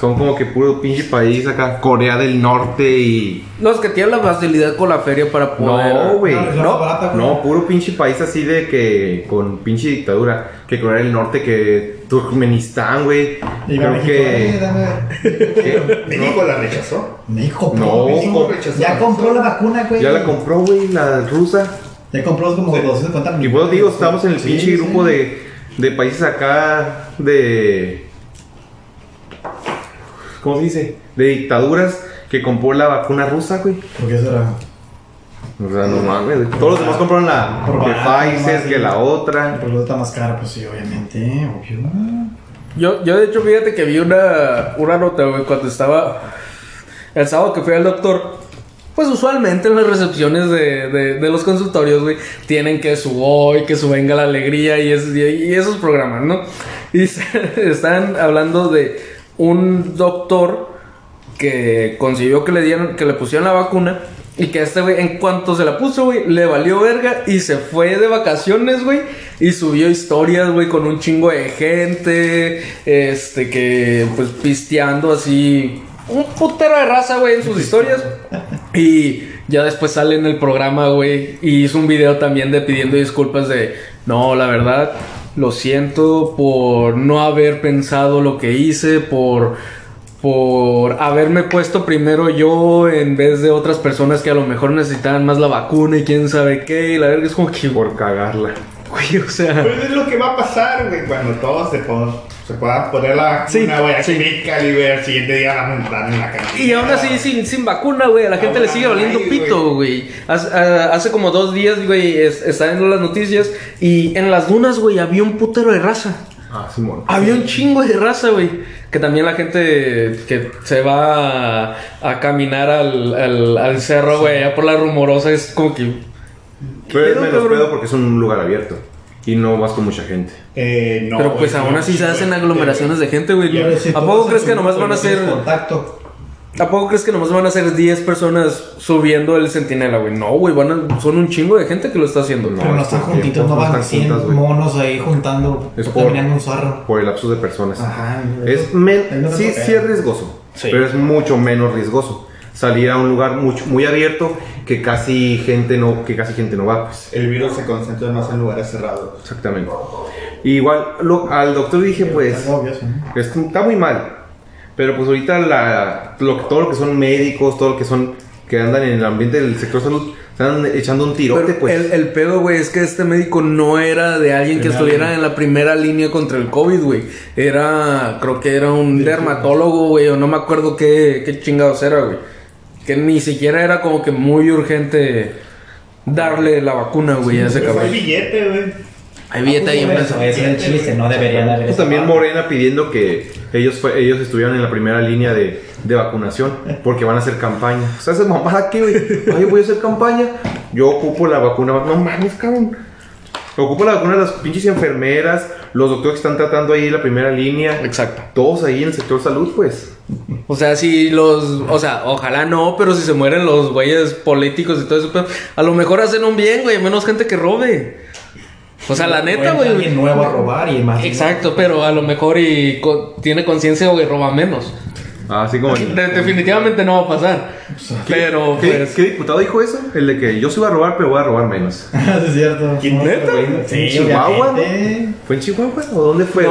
son como que puro pinche país acá, Corea del Norte y. Los que tienen la facilidad con la feria para poder. No, güey. No, No, puro pinche país así de que. con pinche dictadura. Que Corea del Norte, que Turkmenistán, güey. Y Creo México, eh, que. dame. [LAUGHS] que- México la rechazó. México, No, México. rechazó. Ya compró la vacuna, güey. ya la compró, güey, la rusa. Ya compró como 250 Y millones. pues digo, estamos en el Sí, pinche sí. grupo de, de países acá de. ¿Cómo se dice? De dictaduras que compró la vacuna rusa, güey. ¿Por qué será? O sea, no mames. güey. Todos los demás compraron la barato, Pfizer, que la otra. Porque está más cara, pues sí, obviamente. Obvio. Yo, yo de hecho, fíjate que vi una, una nota, güey, cuando estaba el sábado que fui al doctor. Pues usualmente en las recepciones de, de, los consultorios, güey, tienen que su hoy, que su venga la alegría y, y esos programas, ¿no? Y [LAUGHS] están hablando de un doctor que consiguió que le dieran, que le pusieran la vacuna y que este güey, en cuanto se la puso, güey, le valió verga y se fue de vacaciones, güey, y subió historias, güey, con un chingo de gente, este, que, pues, pisteando así, un putero de raza, güey, en sus historias. Y ya después sale en el programa, güey, y hizo un video también de pidiendo disculpas de, no, la verdad, lo siento por no haber pensado lo que hice, por por haberme puesto primero yo en vez de otras personas que a lo mejor necesitaban más la vacuna y quién sabe qué. Y la verga es como que, Por cagarla. Güey, o sea. Pues es lo que va a pasar, güey, cuando todos se, pon- se puedan poner la Sí, vacuna, güey, aquí sí. en Calibre, el siguiente día van a entrar en la cantina. Y aún así, sin, sin vacuna, güey, a la gente le sigue valiendo pito, güey. Hace, a- hace como dos días, güey, es- estaba viendo las noticias y en las dunas, güey, había un putero de raza. Ah, Simón. Había un chingo de raza, güey. Que también la gente que se va a, a caminar al, al, al cerro, güey, allá por la rumorosa, es como que. Pero es menos pedo porque es un lugar abierto. Y no vas con mucha gente. Eh, no, Pero pues güey, aún no, así se güey. hacen aglomeraciones de gente, güey. Si ¿A poco crees que nomás van a ser... contacto? ¿A poco crees que nomás van a ser 10 personas subiendo el centinela, güey? No, güey, van a- son un chingo de gente que lo está haciendo. Pero no es están juntitos, no van están 100 juntas, güey. monos ahí juntando, Es por- un zorro. Por el lapso de personas. Ajá. Es men- sí, sí es riesgoso, Sí. pero es mucho menos riesgoso salir a un lugar mucho, muy abierto que casi gente no que casi gente no va, pues. El virus se concentra más en lugares cerrados. Exactamente. Igual lo- al doctor dije, pues, está muy mal. Pero pues ahorita la, lo, todo lo que son médicos, todo lo que son que andan en el ambiente del sector salud, están echando un tirote, Pero pues. el, el pedo, güey, es que este médico no era de alguien que estuviera línea. en la primera línea contra el COVID, güey. Era, creo que era un dermatólogo, güey, o no me acuerdo qué, qué chingados era, güey. Que ni siquiera era como que muy urgente darle la vacuna, güey, a ese Pues hay cabrón. billete, güey. Hay billete ahí en Eso mesa. es el chiste, no debería de haber Pues también. Morena pidiendo que ellos fue- ellos estuvieran en la primera línea de, de vacunación porque van a hacer campaña. O sea, esa mamada que, güey. Ay, voy a hacer campaña. Yo ocupo la vacuna. No mames, cabrón. Ocupo la vacuna de las pinches enfermeras, los doctores que están tratando ahí en la primera línea. Exacto. Todos ahí en el sector salud, pues. O sea, si los. O sea, ojalá no, pero si se mueren los güeyes políticos y todo eso, pero a lo mejor hacen un bien, güey, menos gente que robe. O sea, la neta, Entra güey. alguien nuevo a robar y más. Exacto, pero a lo mejor y co- tiene conciencia o roba menos. Así como. De- definitivamente no va a pasar. Pero ¿Qué, pues. qué diputado dijo eso? El de que yo sí voy a robar, pero voy a robar menos. [LAUGHS] Eso es cierto. ¿Quién, neta? Sí, ¿En Chihuahua, obviamente. ¿Fue en Chihuahua o dónde fue? No.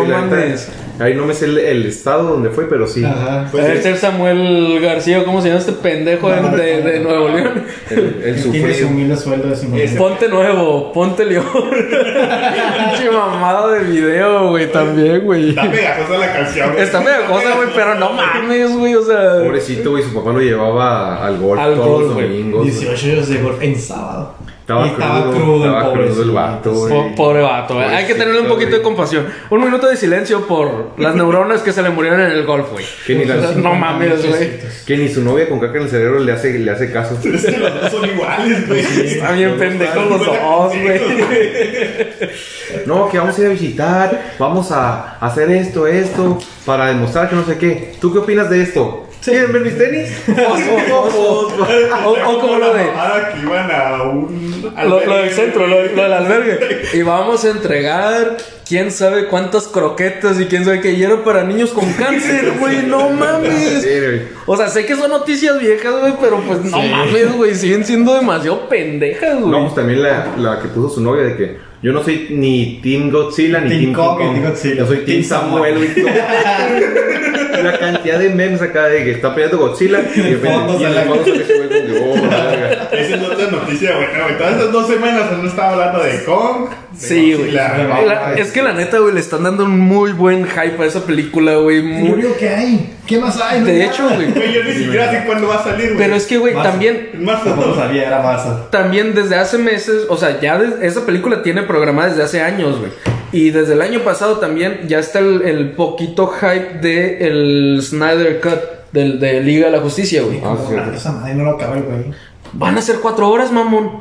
Ahí no me sé el, el estado donde fue, pero sí. Ajá. Pues Debe es- ser Samuel García, ¿cómo se llama este pendejo de, de- de Nuevo León? El, el Tiene su sufrido. humilde sueldo de 50 Ese- Ponte nuevo, ponte León. Pinche mamada de video, güey, también, güey. Está pegajosa la canción. güey. Está pegajosa, güey, pero no mames, [LAUGHS] güey, o sea. Pobrecito, güey, su papá lo llevaba al golf Al todos golf, los domingos. güey. 18 años de golf en sábado. Estaba Y crudo, estaba crudo el vato, güey. Po- Pobre vato, güey. Hay que tenerle un poquito de compasión. Un minuto de silencio por las neuronas que se le murieron en el golf, güey. Que ni, la- No mames, güey. que ni su novia con caca en el cerebro le hace, le hace caso. [LAUGHS] Es que los dos son iguales, güey. Están bien pendejos los dos, güey. No, que vamos a ir a visitar, vamos a hacer esto, esto, para demostrar que no sé qué. ¿Tú qué opinas de esto? ¿Quieren ver mis tenis? [LAUGHS] O, o como lo de. Que iban a un. Lo, lo del centro, lo, lo del albergue. Y vamos a entregar quién sabe cuántas croquetas y quién sabe qué. Y era para niños con cáncer, [LAUGHS] güey. No mames. Sí, güey. O sea, sé que son noticias viejas, güey, pero pues no Sí. mames, güey. Siguen siendo demasiado pendejas, güey. No, pues también la, la que puso su novia de que yo no soy ni Team Godzilla ni Team Team, Kong Team Godzilla. Yo soy Team, Team Samuel, Samuel. [LAUGHS] La cantidad de memes acá de que está peleando Godzilla y de repente y en fondo sale ese güey como que, oh, verga. Esa es otra noticia, güey. No, güey, Todas esas dos semanas no estaba hablando de Kong. de Sí, güey. Godzilla. La- Es que la neta, güey, le están dando un muy buen hype a esa película, güey. Yo Muy... que hay. ¿Qué más hay? No hay De nada. hecho, güey. Güey, yo ni siquiera sé cuándo va a salir, güey. Pero es que, güey, Marzo. también más, Tampoco sabía, era marzo. También desde hace meses, o sea, ya des- esa película tiene programada desde hace años, güey. Y desde el año pasado también ya está el, el poquito hype de el Snyder Cut del, de Liga de la Justicia, güey. Ah, sí, Como, Esa madre no lo acaba el güey. Van a ser cuatro horas, mamón.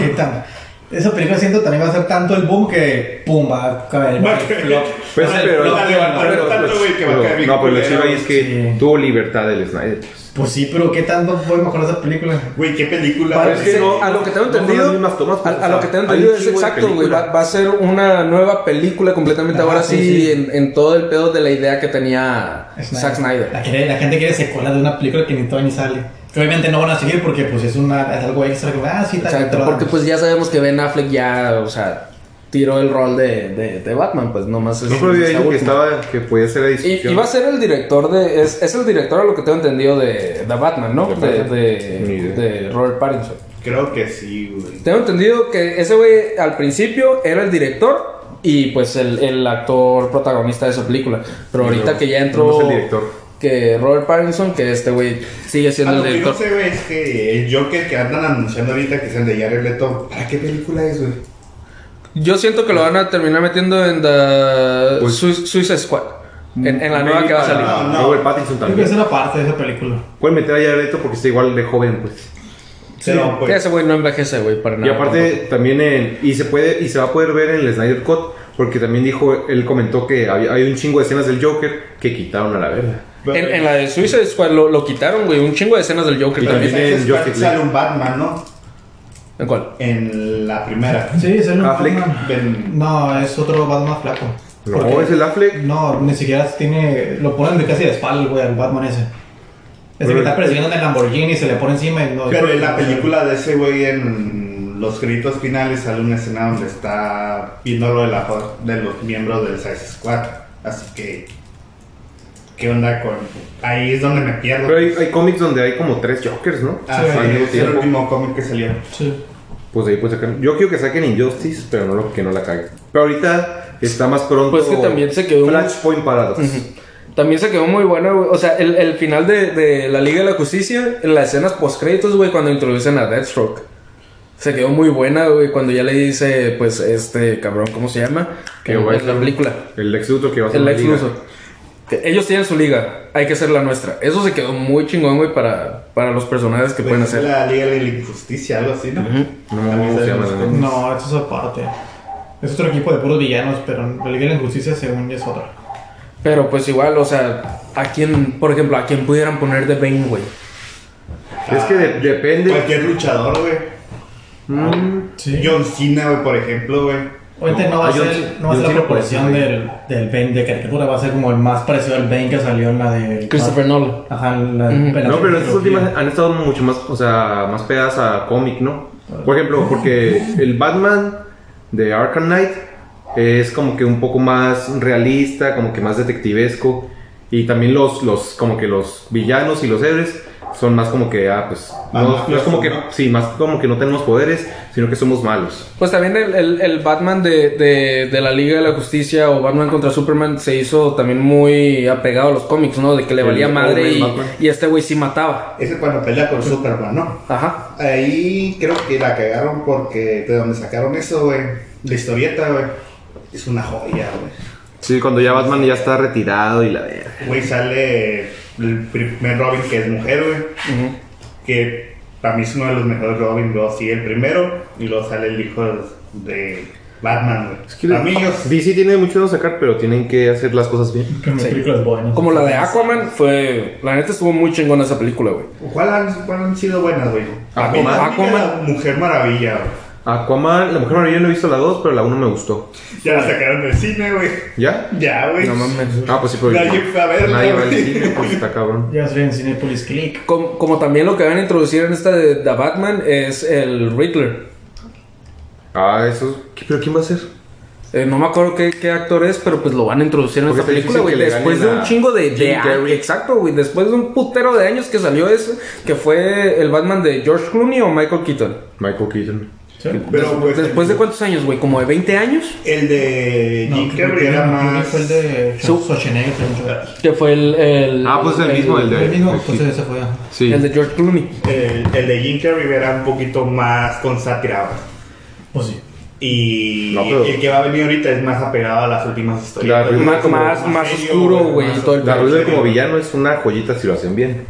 Neta, Esa película siento también va a ser tanto el boom que pum, va a caer. Va a el caer. flop. Pues Va a pero, flop, a pero- flop. tanto, güey, que va a pero- caer bien no, pero lo culero. chido ahí es que Sí. tuvo libertad el Snyder. pues. Pues sí, pero ¿qué tanto fue mejorar esa película? Güey, qué película. Que no- a lo que tengo no entendido, las mismas tomas, pues, a, lo que tengo entendido es exacto, güey. Va, va a ser una nueva película completamente Ajá, ahora sí. En, en todo el pedo de la idea que tenía Zack Snyder. La, la gente quiere secuela de una película que ni todavía ni sale. Que obviamente no van a seguir porque pues es, una, es algo extra. Que, ah, sí, tal, Exacto, tal, porque pues ya sabemos que Ben Affleck ya, o sea, tiró el rol de, de, de Batman, pues nomás es. No, pero es que estaba, que podía ser la Y, discusión. y va a ser el director de. Es, es el director, a lo que tengo entendido, de, de Batman, ¿no? ¿De De, Robert Pattinson. Creo que sí, güey. Tengo entendido que ese güey al principio era el director y pues el, el actor protagonista de esa película. Pero ahorita Pero que ya no entró. es el director. Que Robert Pattinson, que este güey sigue siendo Ah, el lo que director. no sé, güey, es que el Joker que andan anunciando ahorita que es el de Jared Leto, ¿para qué película es, güey? Yo siento que lo van a terminar metiendo en The Pues- Suicide Squad. En, en la nueva que va a salir. No, no. Robert Pattinson Creo que es también. una parte de esa película. Pueden meter a Jared Leto porque está igual de joven, pues. Pero pues, ese güey no envejece, güey, para Y nada. aparte también en, y se puede y se va a poder ver en el Snyder Cut porque también dijo él comentó que había, hay un chingo de escenas del Joker que quitaron a la verga. En, en la de Suicide Squad lo, lo quitaron, güey. Un chingo de escenas del Joker Y también. también- en sale un Batman, ¿no? ¿En cuál? En la primera. Sí, es el Affleck. Batman. Ven- No, es otro Batman flaco. No, Porque- es el Affleck. No, ni siquiera tiene. Lo ponen de casi de espalda, güey, al Batman ese. Ese que está persiguiendo en el Lamborghini y se le pone encima y no. Pero en la película de ese güey, en los créditos finales, sale una escena donde está viendo lo de, la, de los miembros del Suicide Squad. Así que, ¿qué onda con...? Ahí es donde me pierdo. Pero hay, hay cómics donde hay como tres Jokers, ¿no? Ah, Sí, sí, es el último cómic que salió. Sí. Pues de ahí pues sacan. Yo quiero que saquen Injustice, pero no lo que no la caguen. Pero ahorita está más pronto. Pues que también se quedó un- Flashpoint Paradox. También se quedó muy buena, güey. O sea, el, el final de, de la Liga de la Justicia, en las escenas post-créditos, güey, cuando introducen a Deathstroke. Se quedó muy buena, güey, cuando ya le dice, pues, este cabrón, ¿cómo se llama? Que En- va a en la película. El Lex Luthor que va a ser El. Luthor. Ellos tienen su liga, hay que ser la nuestra. Eso se quedó muy chingón, güey, para, para los personajes que pueden Pues, hacer. La Liga de la Injusticia, algo así, ¿no? No sale- la neta. No, esto es aparte. Es otro equipo de puros villanos, pero la Liga de la Injusticia, según es otra. Pero pues igual, o sea, a quién, por ejemplo, a quién pudieran poner de Bane, güey. Es que de- depende. Cualquier luchador, güey. Mm, Sí. John Cena, güey, por ejemplo, güey. Obviamente no va a ser, no va a ser John la proporción del, del Bane de caricatura, va a ser como el más parecido al Bane que salió en la de... Christopher Nolan. Ajá, en la, en la No, pero estas últimas han estado mucho más, o sea, más pegadas a cómic, ¿no? Por ejemplo, porque el Batman de Arkham Knight es como que un poco más realista, como que más detectivesco. Y también los, los, como que los villanos y los héroes son más como que, ah, pues, Más no, no es como que, sí, más como que no tenemos poderes, sino que somos malos. Pues también el, el- el Batman de, de- de la Liga de la Justicia o Batman contra Superman se hizo también muy apegado a los cómics, ¿no? De que le El valía madre y este güey sí mataba. Ese cuando pelea con Superman, ¿no? Ajá. Ahí creo que la cagaron porque de donde sacaron eso, güey, la historieta, güey, es una joya, güey. Sí, cuando ya Batman ya está retirado y la verga. Güey, sale el primer Robin que es mujer, güey, que para mí es uno de los mejores Robin, luego sigue el primero y luego sale el hijo de Batman, güey. Es que Para mí ellos- DC tiene mucho de sacar, pero tienen que hacer las cosas bien. Sí. película es buena. Como la de Aquaman fue... La neta estuvo muy chingona esa película, güey. ¿Cuál han, cuál han sido buenas, güey? Aquaman. a mí me da Mujer Maravilla, güey. Aquaman, la Mujer Maravilla no he visto la 2, pero la 1 me gustó. Ya la sacaron del cine, güey. ¿Ya? Ya, güey. No mames. Ah, pues sí, pero Nadie fue a verla, Nadie va al güey. cine, pues está cabrón. Ya salió en Cinepolis Click. Como, como también lo que van a introducir en esta de, The Batman es el Riddler. Ah, eso. ¿qué- ¿Pero quién va a ser? Eh, no me acuerdo qué, qué actor es, pero pues lo van a introducir en Porque esta está película, güey. difícil que le Después de ganen un a chingo de, de Jim años. Carrey. Exacto, güey. Después de un putero de años que salió eso, que fue el Batman de George Clooney o Michael Keaton. Michael Keaton. ¿Sí? Pero, pues, Después de cuántos años, güey, como de 20 años, El de No, Jim creo Carrey era más. fue el de Su- Schwarzenegger. que fue el, el Ah, pues es el mismo, el de- El mismo, Sí. pues ese fue. Sí. el de George Clooney. El, el de Jim Carrey era un poquito más con sátira. Pues sí. Y No, pero- el que va a venir ahorita es más apegado a las últimas historias. Claro, Más, más, más oscuro, güey, La. Riddler como villano es una joyita si lo hacen bien.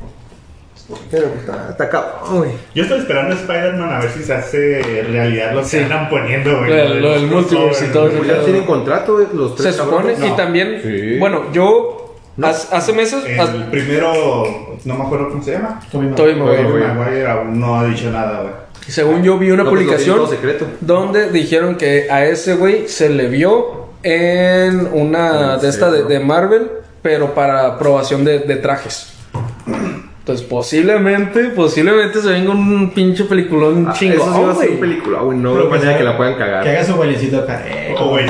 Pero pues, está, está cabrón, güey. Yo estoy esperando a Spider-Man a ver si se hace realidad lo que andan poniendo, güey. Lo del- lo del multiverse y todo eso. Ya tienen contrato güey, los tres. Se supone, y también, Sí. bueno, yo No. hace, hace meses, El primero, no me acuerdo cómo se llama. Tobey Maguire. Maguire. Tobey Maguire aún no ha dicho nada, güey. según yo vi una No, pues, publicación secreto. donde dijeron que a ese güey se le vio en una ¿En de esta de, Marvel, pero para aprobación de, de trajes. Entonces posiblemente, posiblemente se venga un pinche peliculón Ah, chingón, Eso sí va a ser güey. un película, güey. No veo manera sea- que la puedan Que cagar. haga su bailecito acá. Eh, Oh, [LAUGHS] [LAUGHS] güey.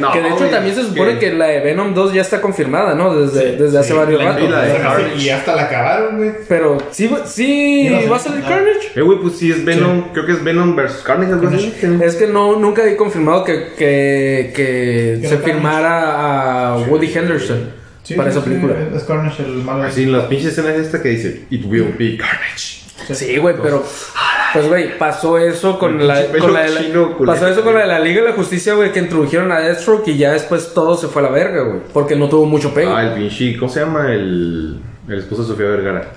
No, que de hecho también se supone que la de Venom 2 ya está confirmada, ¿no? Desde, desde hace Sí, varios ratos. y y hasta la acabaron, güey. Pero sí, va- sí a va a salir- ah. Carnage. Eh, güey, pues sí es Venom. Creo que es Venom versus Carnage, algo así. Es que no, nunca he confirmado que, que, que Que se firmara a Woody Henderson Sí, para sí, esa sí, película. Es Carnage el malo. Así en las pinches escenas esta que dice It will be Carnage. Sí, güey, pero pues güey, pasó eso con la, con de la- pasó eso con la de la Liga de la Justicia, güey, que introdujeron a Deathstroke y ya después todo se fue a la verga, güey, porque no tuvo mucho pegue. Ah, el pinche. ¿Cómo se llama el, el esposo de Sofía Vergara?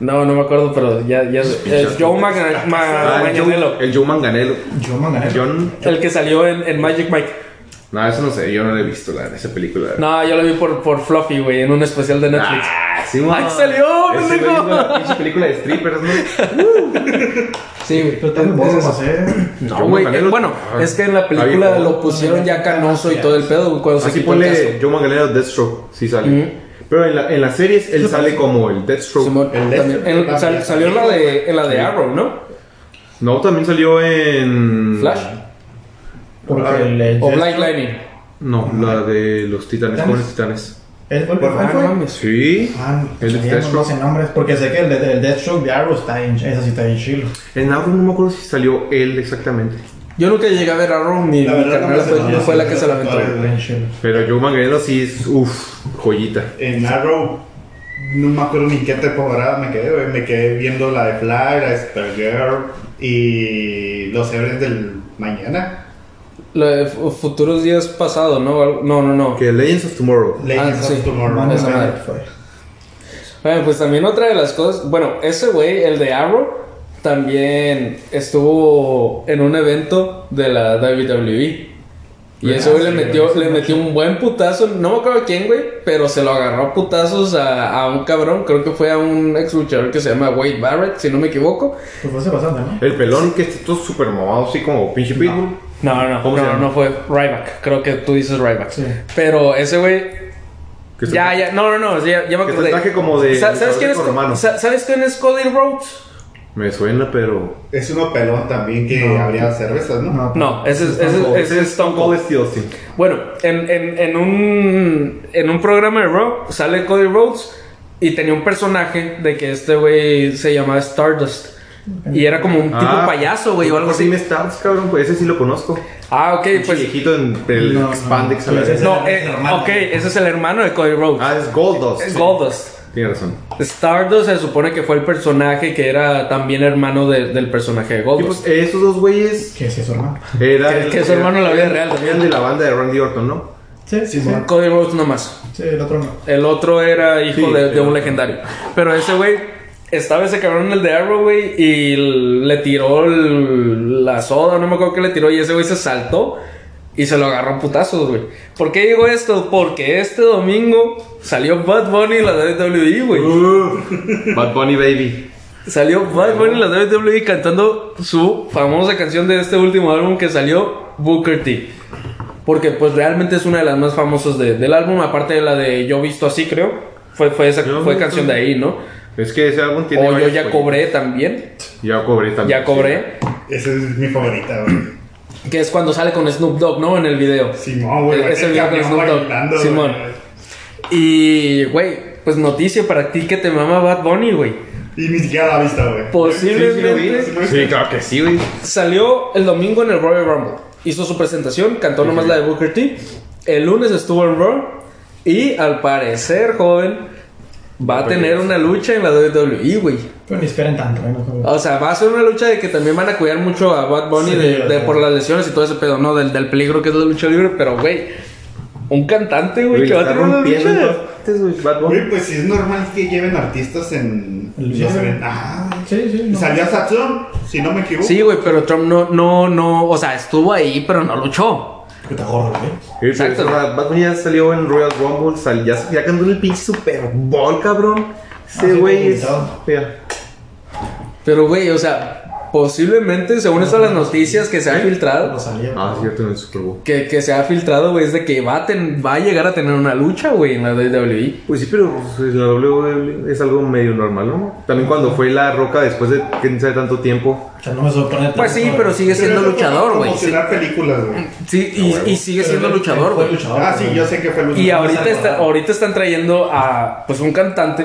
No, no me acuerdo, pero ya, ya es Joe Ah, el. Joe, el Joe Manganello. Yo mangané. John. El que salió en, en Magic Mike. No, eso no sé, yo no lo he visto, la, esa película. No, yo lo vi por, por Fluffy, güey, en un especial de Netflix. Ah, sí, ¡Ay, salió, pendejo! La pinche película de strippers, ¿no? [LAUGHS] Sí, güey. Pero también Es- vamos es- a hacer. No, Joe güey. Eh, bueno, Ah, es que en la película lo pusieron ya canoso y todo el pedo, güey, cuando se Así quitó el Joe Deathstroke, sí sale. Pero en, la, en las series él sale como el Deathstroke. El salió en la de, en la de Arrow, ¿no? No, también salió en. Flash. Porque Ah, el, el O Black Lightning. No, la de los titanes, ¿Titanes? jóvenes titanes. ¿Él fue el Ah, no mames. Sí. Ah, El de no, no Deathstroke. sé nombres. Porque sé que el de el Deathstroke de Arrow está bien. Esa sí está bien chilo. En Arrow no me acuerdo si salió él exactamente. Yo nunca llegué a ver Arrow, mi, La mi verdad, no carnal fue, nombres, fue la que se la aventó. Pero Joe Manganiello sí es, uff, joyita. En Arrow, no me acuerdo ni en qué temporada me quedé. Me quedé viendo la de Fly, la de Supergirl y los héroes del mañana. La de fu- futuros días pasado, ¿no? No, no, no. Que Legends of Tomorrow. Legends Ah, sí. of Tomorrow. Esa madre. Bueno, pues también otra de las cosas, bueno, ese güey, el de Arrow, también estuvo en un evento de la WWE. Y ese güey le sí, metió, le metió un buen putazo, no me acuerdo quién, güey, pero se lo agarró a putazos a, a un cabrón, creo que fue a un ex luchador que se llama Wade Barrett, si no me equivoco. Pues fue bastante, ¿no? El pelón que está todo súper mamado, así como pinche pitbull. No, no, no, ¿Cómo se no, no fue Ryback, creo que tú dices Ryback. Sí. Pero ese güey Ya, ya, no, no, no, ya, ya me Que acordé. traje como de Sa- ¿Sabes quién es? romano. ¿Sabes quién es Cody Rhodes? Me suena, pero. Es uno pelón también que No. abría cervezas, ¿no? No, ese es, ese, es- Ese ese es Stone Cold Cold. Steel Austin. Bueno, en, en, en, un, en un programa de Raw sale Cody Rhodes y tenía un personaje de que este güey se llamaba Stardust. Y era como un tipo Ah, payaso, güey, o algo así. Jimmy Stars, cabrón, pues ese sí lo conozco. Ah, ok, Pues, pues. viejito en el No, no. Expandex a la Pues No, es eh, el hermano. ok, ese es el hermano de Cody Rhodes. Ah, es Goldust. es Goldust. Tiene razón. Stardust se supone que fue el personaje que era también hermano de- del personaje de Y Goldust. pues esos dos güeyes ¿Qué es eso, hermano? eran. Que- que es su hermano en la vida real también. Eran de la banda de Randy Orton, ¿no? Sí, sí, sí. Cody Rhodes nomás. Sí, el otro no. El otro era hijo Sí, de, un legendario. Pero ese güey estaba ese cabrón en el de Arrow, güey, y le tiró el- la soda, no me acuerdo qué le tiró, y ese güey se saltó y se lo agarró a putazos, güey. ¿Por qué digo esto? Porque este domingo salió Bad Bunny en la WWE, güey. Bad Bunny Baby. Salió Bad Bunny en la WWE cantando su famosa canción de este último álbum que salió, Booker T. Porque pues realmente es una de las más famosas de- del álbum, aparte de la de Yo Visto Así, creo. Fue, fue, esa, Yo fue canción de ahí, ¿no? Es que ese álbum tiene. O yo ya cobré también. Ya cobré también. Ya cobré. Esa es mi favorita, güey. Que es cuando sale con Snoop Dogg, ¿no? En el video. Simón, güey. Es el video con Snoop Dogg. Simón. Y, güey, pues noticia para ti que te mama Bad Bunny, güey. Y ni siquiera la ha visto, güey. Posiblemente. Sí, claro que sí, güey. salió el domingo en el Royal Rumble. Hizo su presentación, cantó nomás la de Booker T. El lunes estuvo en Raw. Y al parecer, joven, va a tener una lucha en la WWE, güey. Pero ni esperen tanto, ¿eh? No, O sea, va a ser una lucha de que también van a cuidar mucho a Bad Bunny Sí, de, por las lesiones y todo ese pedo, ¿no? Del, del peligro que es la lucha libre. Pero, güey, un cantante, güey, que va a tener una lucha. güey, Bad Bunny. Güey, pues sí es normal que lleven artistas en los. Ah, Sí, sí. no. Salió Saturn, si no me equivoco. Sí, güey, pero Trump no, no, no, o sea, estuvo ahí, pero no luchó. Que está gordo, pero Exacto. esa- Bad Bunny ya salió en Royal Rumble, sal- ya, ya cantó en el pinche Super Bowl, cabrón. Ese Ah, sí, güey es. Pero, güey, o sea, posiblemente, según estas las noticias que se ha filtrado, Rosalía. Ah, sí, cierto, en el Super Bowl. que, que se ha filtrado, güey, es de que va a, ten- va a llegar a tener una lucha, güey, en la WWE. Pues sí, pero pues, la WWE es algo medio normal, ¿no? También cuando fue La Roca después de quién sabe tanto tiempo. O sea, no me sorprende Pues sí, pero sigue Pero siendo fue luchador, güey. Sí, películas, güey. sí, y, y sigue Pero siendo luchador, güey. Ah, sí, yo sé que fue luchador. Y no ahorita, está, ahorita están trayendo a, pues, un cantante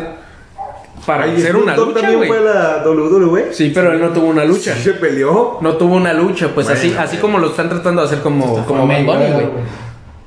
para Ay, hacer una lucha, también fue la WWE. Sí, pero él no tuvo una lucha. Sí se peleó. No tuvo una lucha, pues Bueno, así, así como lo están tratando de hacer como, como Mayweather, güey.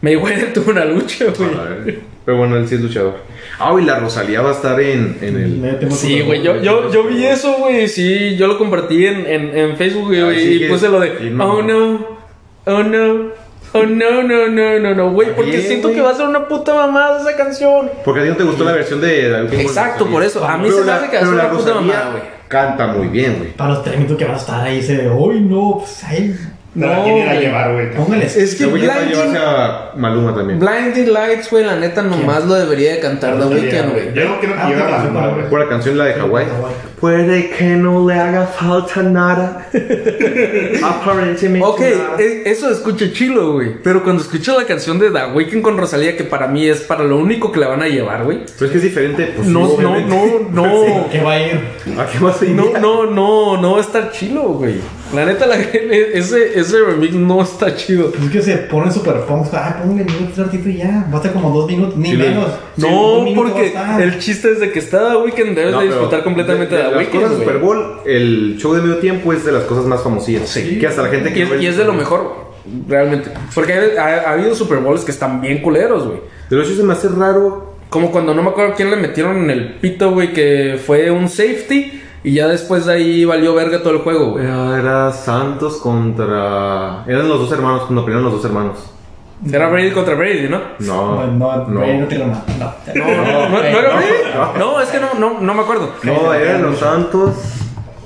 Mayweather [LAUGHS] tuvo una lucha, güey. A ver. Pero bueno, él sí es luchador. Ah, y la Rosalía va a estar en, en el. Sí, güey, yo, yo, yo vi eso, güey, sí, yo lo compartí en, en, en Facebook, güey, sí y puse lo de, oh no, oh no, Oh, no, no, no, no, no, güey. Porque Bien, siento güey. que va a ser una puta mamada esa canción. Porque a ti no te gustó la versión de David King Exacto, por eso. A mí Pero se me la- hace que va a pero ser la una puta Rosalía mamada, güey. Canta muy bien, güey. Para los tres minutos que van a estar ahí, se de, uy, no, pues ahí. No, ¿a quién ir a llevar, güey? Póngales. Es que Yo voy a Blinding, llevarse a Maluma también. Blinding Lights, güey, la neta nomás lo debería de cantar The Weeknd, güey. Yo no quiero que lleve a Maluma, güey. Por la canción la de Hawái. Puede que no le haga falta nada. [LAUGHS] Aparentemente Ok, nada. eso escucha chilo, güey. Pero cuando escucho la canción de The Weeknd con Rosalía, que para mí es para lo único que la van a llevar, güey. Pero es que es diferente. Pues, No, sí, no, obviamente. no, [LAUGHS] no. ¿Qué va a ir? ¿A qué vas a ir? No, no, no, no va a estar chilo, güey. La neta, la, ese, ese remix no está chido. Es que se ponen super funk. Ay, póngale minutos ratito y ya. Va a estar como dos minutos, ni Sí, menos. Sí, No, porque el chiste es de que está The Weeknd, debes No, de disfrutar completamente de, de, The las Weeknd, cosas de Super. Bowl, el show de medio tiempo es de las cosas más famosillas. Sí. Que hasta la gente que Y es, y es de lo mejor, realmente. Porque ha, ha- ha habido Super Bowls que están bien culeros, güey. De hecho, se me hace raro. Como cuando no me acuerdo quién le metieron en el pito, güey, que fue un safety y ya después de ahí valió verga todo el juego, güey. Era Santos contra. Eran los dos hermanos cuando pelearon los dos hermanos. Era Brady contra Brady, ¿no? No, No, no, no. Brady no tiene nada. No, No, no, no, era Brady. no. No, es que no, no, no me acuerdo. No, eran los Santos.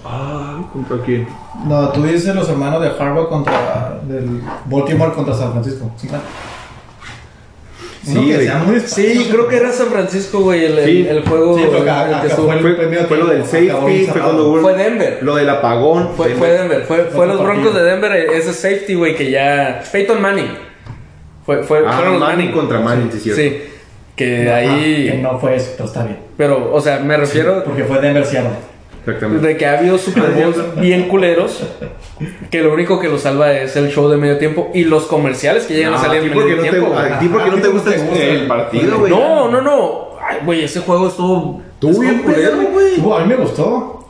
Ay, ¿contra quién? No, tú dices los hermanos de Harvard contra. del Baltimore contra San Francisco. Sí, claro. Sí, Uno que güey. sea muy Sí, creo que era San Francisco, güey, el, el- Sí. el juego Sí, pero el acá- que estuvo. fue el- Fue, premio fue lo del acabó safety, fue cuando hubo Fue Denver. lo del apagón. Fue, fue Denver, fue, fue los Broncos de. Denver, ese safety, güey, que ya... Peyton Manning. Fue, fue, Ah, fueron los Manning Manning. contra Manning, sí, cierto. Sí, que Ah, ahí... que no fue eso, pero está bien. Pero, o sea, me refiero Porque fue Denver Seattle. Exactamente. de que ha habido Super Bowls bien culeros, que lo único que los salva es el show de medio tiempo y los comerciales que llegan a No, salir a ti en medio no te, tiempo. güey. a ti porque no ¿a te gusta te gusta el el partido, güey. No, no, no. Ay, güey, ese juego estuvo... Estuvo bien culero, güey. A mí me gustó.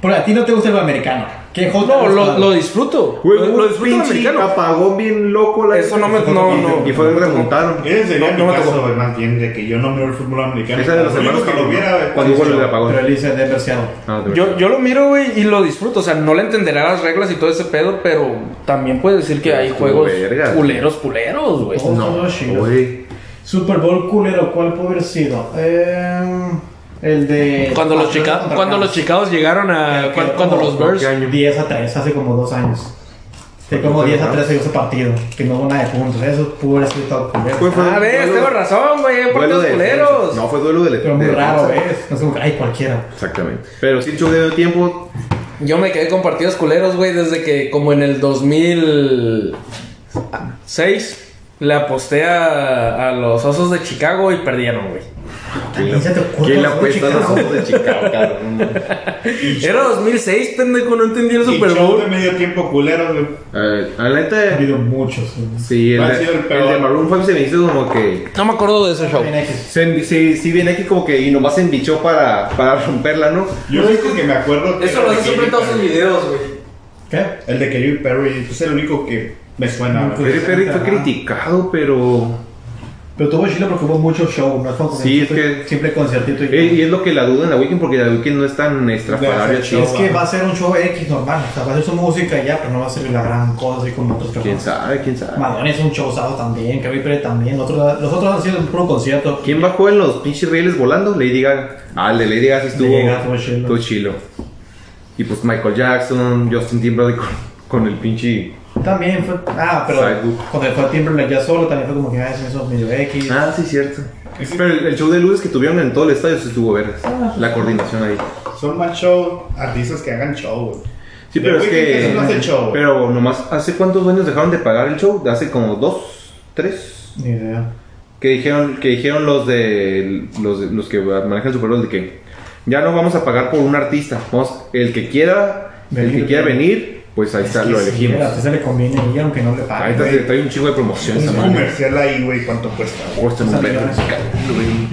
Pero a ti no te gusta el americano. ¿Qué No, lo, lo disfruto. Güey, lo, lo disfruto el pinche americano. apagón bien loco. La Eso no me- no, no. Y fue remontaron. Ese sería No, no mi me caso, tocó. güey, más bien, de que yo no miro el fútbol americano. Esa de los hermanos que lo viera, güey, Cuando hubo el sí, apagón. Pero él dice Seattle. Ah, de Yo, verdad. yo lo miro, güey, y lo disfruto. O sea, no le entenderá las reglas y todo ese pedo, pero también puede decir que hay juegos verga, culeros, culeros, güey. No, güey. Super Bowl culero, ¿cuál puede haber sido? Eh, el de. Cuando los, chica cuando los Rams. chicados llegaron a. Cuando, como- los Bears. ¿Qué año? 10 a 3, hace como dos años. ¿Fue como contra 10 a Rams? 3 se ese partido. Que no hubo nada de puntos. Eso pudo haber sido todo culero. Fue- fue- Ah, ves, Duelo- tengo razón, güey. Partidos de culeros. No, fue duelo de Pero muy de raro. ¿ves? No es como que, ay, cualquiera. Exactamente. Pero sí, show de tiempo. Yo me quedé con partidos culeros, güey, desde que como en el 2006 le aposté a, a los Osos de Chicago y perdieron, güey. También se te ocurre ¿Quién le apuesta a los ojos de Chicago, cabrón? [LAUGHS] Era 2006, pendejo, no entendí el Super Bowl. de medio tiempo culero, güey. Eh, a la Ha neta. habido muchos. ¿sí? Sí, el, ¿Cuál ha de- sido el el peor? de Maroon 5 se me hizo como que. No me acuerdo de ese show. Bien X. Se, sí, sí, viene aquí como que y nomás se embichó para, para romperla, ¿no? Yo el único que me acuerdo. que Eso lo de hacen siempre en Katy todos sus Perry. videos, güey. ¿Qué? El de Katy Perry es el único que me suena. güey. Perry Perry fue criticado, pero. Pero tuvo chilo porque hubo mucho show. No es como Sí, es que- siempre conciertito y. Eh, y es lo que la duda en la Weekend porque la Weekend no es tan estrafalaria. show. es que va a ser un show X normal. O sea, va a ser su música y ya, pero no va a ser la gran cosa así como otros. ¿Quién sabe? ¿Quién sabe? Madonna es un showzado también, Katy Perry también. Los otros, los otros han sido un puro concierto. ¿Quién bajó en los pinches rieles volando? Lady Gaga. Ah, el de Lady Gaga sí estuvo. Lady Gaga estuvo chilo. Y pues Michael Jackson, Justin Timberlake con, con el pinche. También fue. Ah, pero cuando fue Timberlake ya solo, también fue como que ah, se hizo medio X. Ah, sí, cierto. Pero el, el show de luces que tuvieron en todo el estadio sí estuvo vergas. La coordinación ahí. Son más show, artistas que hagan show, güey. Sí, The pero es que. casi no hace show, güey. Pero nomás, ¿hace cuántos años dejaron de pagar el show? De hace como dos, tres. Ni idea. Que dijeron, que dijeron los de los, de- los que manejan el Super Bowl de que ya no vamos a pagar por un artista. Vamos, el que quiera, el Venir, que quiera venir. Pues ahí está, Es que lo sí, elegimos. a usted se le conviene ir aunque no le Ahí paguen. está, güey. trae un chingo de promoción esa Un madre. comercial ahí, güey, ¿cuánto cuesta? güey? Cuesta un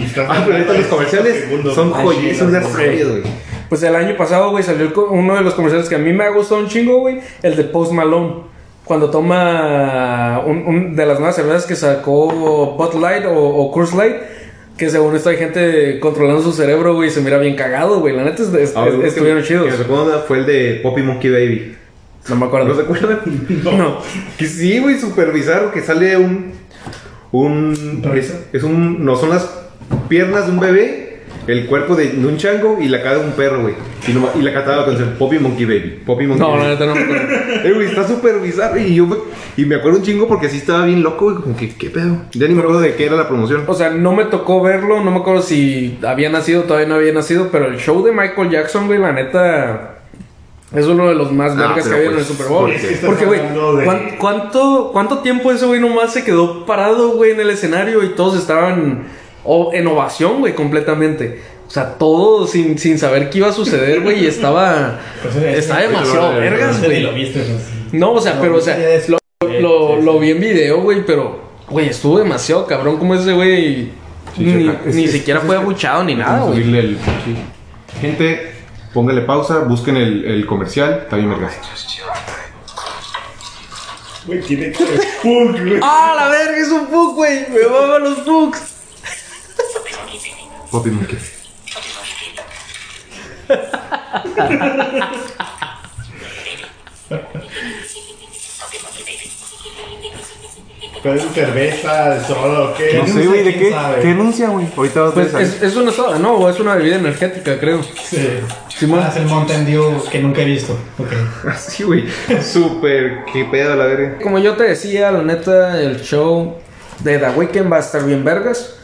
estás Ah, pero ahorita los comerciales son güey. joyas, son unas joyas, güey. Pues el año pasado, güey, salió uno de los comerciales que a mí me ha gustado un chingo, güey, el de Post Malone. Cuando toma un, un de las nuevas cervezas que sacó Bud Light o, o Coors Light, que según esto hay gente controlando su cerebro, güey, y se mira bien cagado, güey. La neta es, es- Ah, es- que- estuvieron chidos. Que me recuerda fue el de Poppy Monkey Baby. No me ¿No se acuerdo. acuerdan? [LAUGHS] No. Que sí, güey, súper bizarro que sale un. Un. Es, un. No, son las piernas de un bebé, el cuerpo de, de un chango y la cara de un perro, güey. Y, nomás- y la cantaba la canción Poppy Monkey Baby. Poppy Monkey No, la Baby. neta no me acuerdo. [LAUGHS] Eh, güey, está súper bizarro. Y yo me, y me acuerdo un chingo porque sí estaba bien loco, güey. Como que, ¿qué pedo? Ya ni me acuerdo de qué era la promoción. O sea, no me tocó verlo, no me acuerdo si había nacido, todavía no había nacido, pero el show de Michael Jackson, güey, la neta. Es uno de los más Ah, vergas que había en el pues, Super Bowl. Porque, güey, de- ¿cuán- ¿cuánto, ¿cuánto tiempo ese güey nomás se quedó parado, güey, en el escenario y todos estaban o- en ovación, güey, completamente? O sea, todo sin, sin saber qué iba a suceder, güey, y estaba. Pues, es- Está es- demasiado vergas, güey. pues. No, o sea, No, pero, o sea, lo, sí, lo, sí, lo vi en video, güey, pero, güey, estuvo demasiado cabrón como ese güey. Sí, ni ni es- siquiera es- fue abuchado ni nada, güey. Gente, póngale pausa, busquen el, el comercial. Está bien, vergas. Güey, tiene que ser güey. ¡Ah, la verga! Es un bug, güey. Me maman los bugs. Poppy Monkey. Pero es cerveza, solo, ¿qué? No sé, güey, ¿de qué? sabe. ¿Qué anuncia, güey? Ahorita vas a Pues ver. es, es una soda, no, o es una bebida energética, creo. Sí. Simón. Ah, es el Mountain Dew que nunca he visto. Ok. [LAUGHS] Sí, güey. Súper. ¿Qué pedo, la verga? Como yo te decía, la neta, el show de The Weeknd va a estar bien vergas.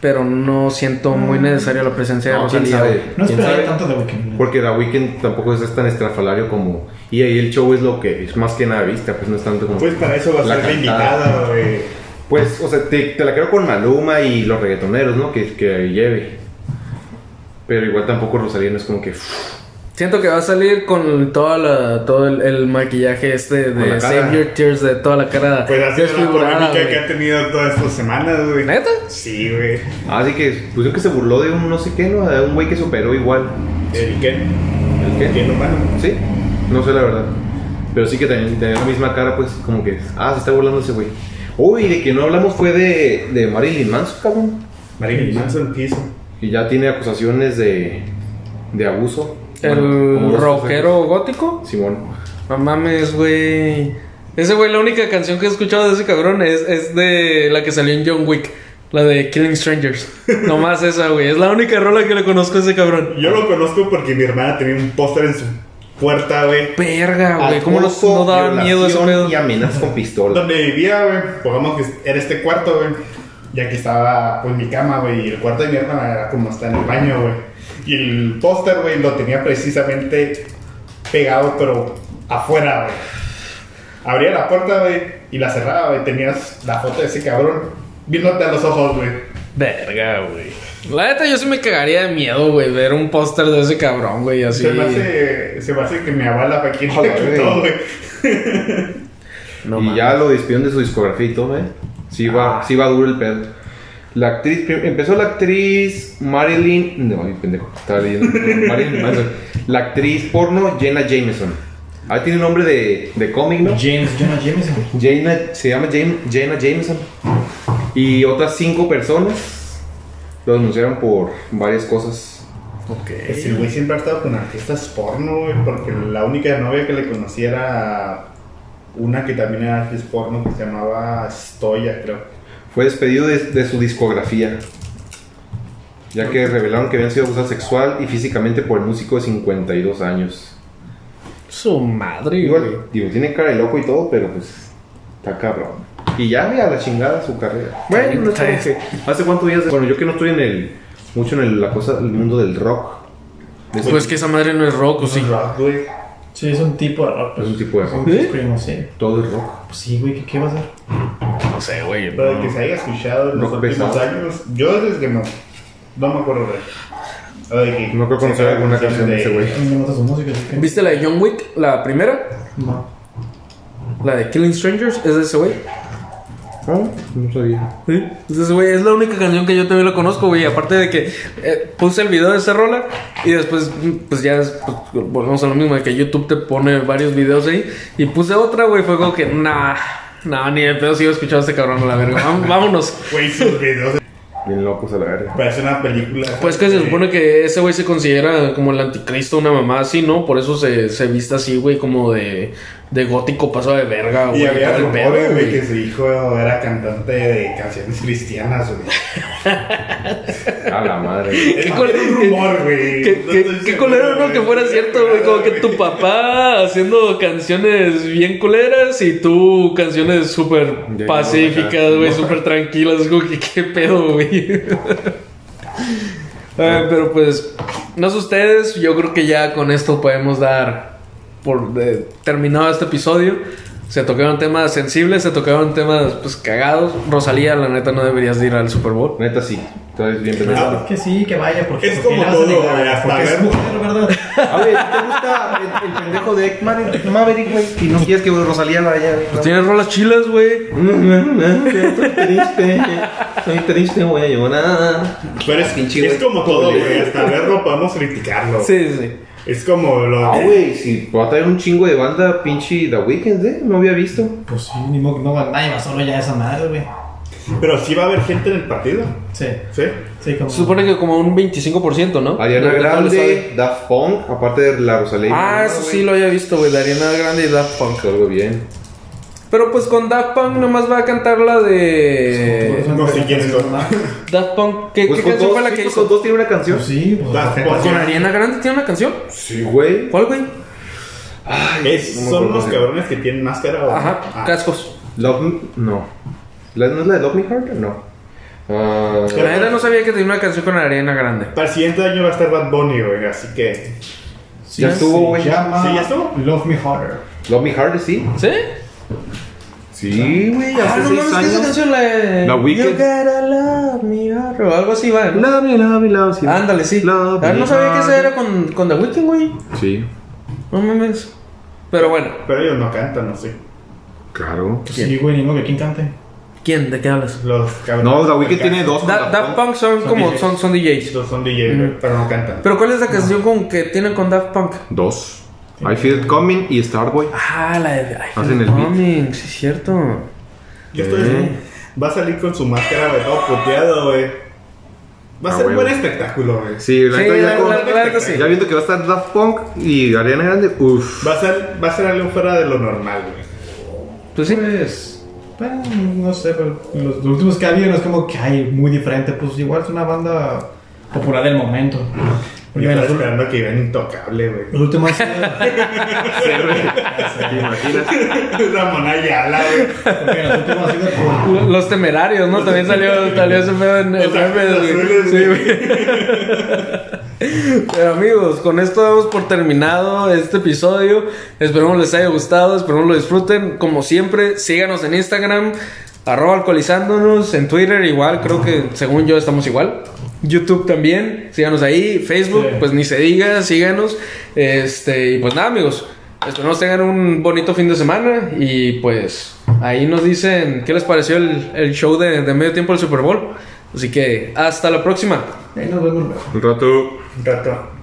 Pero no siento muy necesaria la presencia de No, Rosalía. sabe. No ¿Quién esperaría tanto de Weekend. Porque The Weeknd tampoco es tan estrafalario como. Y ahí el show es lo que es más que nada vista, pues no es tanto como. Pues para eso va a ser la invitada, güey. Pues, o sea, te, te la creo con Maluma y los reggaetoneros, ¿no? Que, que lleve. Pero igual tampoco Rosalía no es como que. Siento que va a salir con toda la, todo el, el maquillaje este de. Save Your Tears, de toda la cara Pues ha sido la polémica que ha tenido todas estas semanas, güey. ¿Neta? Sí, güey. Así que pusieron que se burló de un no sé qué, ¿no? De un güey que superó igual. ¿El qué? ¿El qué? ¿Quién humano? Sí, no sé la verdad. Pero sí que tenía, tenía la misma cara, pues, como que. Ah, se está burlando ese güey. Uy, de que no hablamos fue de, de Marilyn Manson, cabrón. Marilyn Manson piso. Y ya tiene acusaciones de, de abuso. El Bueno, rockero gótico. Simón. No mames, güey. Ese güey, la única canción que he escuchado de ese cabrón es, es de la que salió en John Wick. La de Killing Strangers. [LAUGHS] Nomás esa, güey. Es la única rola que le conozco a ese cabrón. Yo lo conozco porque mi hermana tenía un póster en su puerta, güey. Verga, güey. ¿Cómo Acoso, no daba miedo ese pedo? Y amenazas con pistola. [LAUGHS] Donde vivía, güey, pongamos que era este cuarto, güey. Ya que estaba, pues, mi cama, güey, y el cuarto de mi hermana era como está en el baño, güey. Y el póster, güey, lo tenía precisamente pegado, pero afuera, güey. Abría la puerta, güey, y la cerraba, güey. Tenías la foto de ese cabrón viéndote a los ojos, güey. Verga, güey. La neta, yo sí me cagaría de miedo, güey. Ver un póster de ese cabrón, güey. Así. Se me hace, se me hace que mi abuela fue quien Joder, le quitó, güey. güey. No y mames. ya lo despidieron de su discografía y todo, ¿eh? Sí va, Ah. sí va duro el pedo. La actriz, empezó la actriz Marilyn, no, ay, pendejo, estaba leyendo, Marilyn Manson. La actriz porno Jenna Jameson. Ah, tiene nombre de, de cómic, ¿no? James Jonah Jameson. Jenna, se llama Jane- Jenna Jameson. Y otras cinco personas lo denunciaron por varias cosas. Ok. Pues el güey siempre ha estado con artistas porno, güey, porque la única novia que le conocía era una que también era actriz porno que se llamaba Stoya, creo. Fue despedido de, de su discografía, ya que revelaron que habían sido abusado sexual y físicamente por el músico de 52 años. Su madre, güey. Igual, digo, tiene cara de loco y todo, pero pues está cabrón. Y ya, güey, a la chingada su carrera. Bueno, no que- ¿Hace cuántos días? Bueno, yo que no estoy en el. mucho en el, la cosa, el mundo del rock. De Pues que esa madre no es rock, ¿o sí? Rock, güey. Sí, es un tipo de rock. Es un tipo de rock. un screamo, sí. Todo es rock. Pues sí, güey, ¿qué, qué va a hacer? No sé, güey. Pero de que se haya escuchado en los Rock últimos pesado. años, yo desde que no, no me acuerdo de él. No creo conocer alguna canción de ese güey. ¿Viste la de John Wick? La primera. No. La de Killing Strangers. ¿Es de ese güey? Ah, no sabía. Sí. Es de ese güey. Es la única canción que yo también lo conozco, güey. Aparte de que eh, puse el video de esa rola. Y después, pues ya es- pues, volvemos a lo mismo. De que YouTube te pone varios videos ahí. Y puse otra, güey. Fue como que, nah. No, ni de pedo sigo escuchando a este cabrón a la verga. Vámonos. Güey, sus videos. Bien locos a la verga. Parece una película. Pues que se supone que ese güey se considera como el anticristo, una mamá así, ¿no? Por eso se, se viste así, güey, como de, de gótico paso de verga, güey. Y había todo el pedo, rumores, güey, güey. que su hijo era cantante de canciones cristianas, güey. [LAUGHS] A la madre. ¿Qué col- un rumor, güey. Qué, No qué- culero, ¿no? Que fuera cierto, güey. Como que tu papá haciendo canciones bien culeras y tú canciones súper pacíficas, güey, [LAUGHS] súper tranquilas. Como que qué pedo, güey. [LAUGHS] Eh, pero pues, no sé ustedes, yo creo que ya con esto podemos dar por de- terminado este episodio. Se tocaron temas sensibles, se tocaron temas pues cagados. Rosalía, la neta, no deberías de ir al Super Bowl. Neta sí. Entonces bien pendejo. Ah, Que sí, que vaya, porque Es como todo, güey, hasta Porque es ver- mujer, ¿verdad? A ver, ¿te gusta el, el pendejo de Ekman, el Maverick, güey? Y no quieres que Rosalía vaya. Pues tienes rolas chilas, güey. Estoy triste, estoy triste, voy a llorar. Pero es, es güey. como todo, güey. Hasta verlo podemos criticarlo. Sí, sí. Es como lo. Ah, güey, si va a traer un chingo de banda, pinche The Weeknd, ¿eh? No había visto. Pues sí, ni modo, no, nadie va solo ya esa madre, güey. Pero sí va a haber gente en el partido. Sí, ¿Sí? sí, como. Se supone que como un 25%, ¿no? Ariana Grande. Daft Punk, aparte de la Rosalía. Ah, eso sí lo había visto, güey. De Ariana Grande y Daft Punk. Algo bien. Pero pues con Daft Punk nomás va a cantar la de. No sé quién es Daft Punk. ¿Qué, Pues qué canción dos, fue la que hizo? con dos tiene una canción. Pues sí, pues. Daft Punk. ¿Con Ariana Grande tiene una canción? Sí, güey. ¿Cuál, güey? Es- no me son los cabrones que tienen máscara o. Ajá, Ah. cascos. Love Me, no. ¿La- ¿No es la de Love Me Hard? No. Ah, La neta no sabía que tenía una canción con Ariana Grande. Para el siguiente año va a estar Bad Bunny, güey. Así que. Sí, Ya estuvo, se güey. Sí, ya estuvo. Love Me Harder. Love Me Hard, sí. ¿Sí? Sí, güey, Ah, hace no seis mames, que esa años. canción la de. La Weeknd. You gotta love me harder, o algo así va. ¿no? Love me, love me, love me. Ándale, sí. Love Ah, no me sabía que esa hard. era con, con The Weeknd, güey. Sí, No mames. Pero bueno, Pero ellos no cantan, no sé. claro. Sí, güey, ni modo que quién cante. ¿quién? ¿De qué hablas? Los cabrones. No, The Weeknd tiene dos. Da- Daft Daft Punk. Son Son como DJs. son, son DJs. Son DJ, güey, pero no cantan. Pero ¿cuál es la canción con que tienen con Daft Punk? Dos. I Feel It Coming y Starboy. Ah, la de I Hacen Feel el beat. Coming, sí es cierto. Yo estoy. Eh. Va a salir con su máscara, güey, todo puteado, güey. Va a Ah, ser un buen espectáculo, güey. Sí, la Sí, ya, con- la- la neta sí. ya viendo que va a estar Daft Punk y Ariana Grande, uff. Va a ser, va a ser algo fuera de lo normal, güey. Pues sí. Pues. Bueno, no sé, pero los, los últimos que ha habido no es como que hay muy diferente. Pues igual es una banda popular del momento. Yo estaba esperando que iban intocable, güey. los últimos. [LAUGHS] ¿Te imaginas? [LAUGHS] Ramón Ayala, güey. porque los últimos ha sido por. Los temerarios, ¿no? También salió, salió ese pedo en el güey. Sí, güey. güey. [LAUGHS] Pero amigos, con esto damos por terminado este episodio. Esperemos les haya gustado, esperemos lo disfruten. Como siempre, síganos en Instagram, arroba alcoholizándonos, en Twitter igual, creo que según yo estamos igual. YouTube también, síganos ahí, Facebook, Sí. pues ni se diga, síganos. Este, y pues nada, amigos. Esperemos tengan un bonito fin de semana y pues ahí nos dicen qué les pareció el, el show de, de medio tiempo del Super Bowl. Así que hasta la próxima. Ahí nos vemos luego. Un rato. Un rato.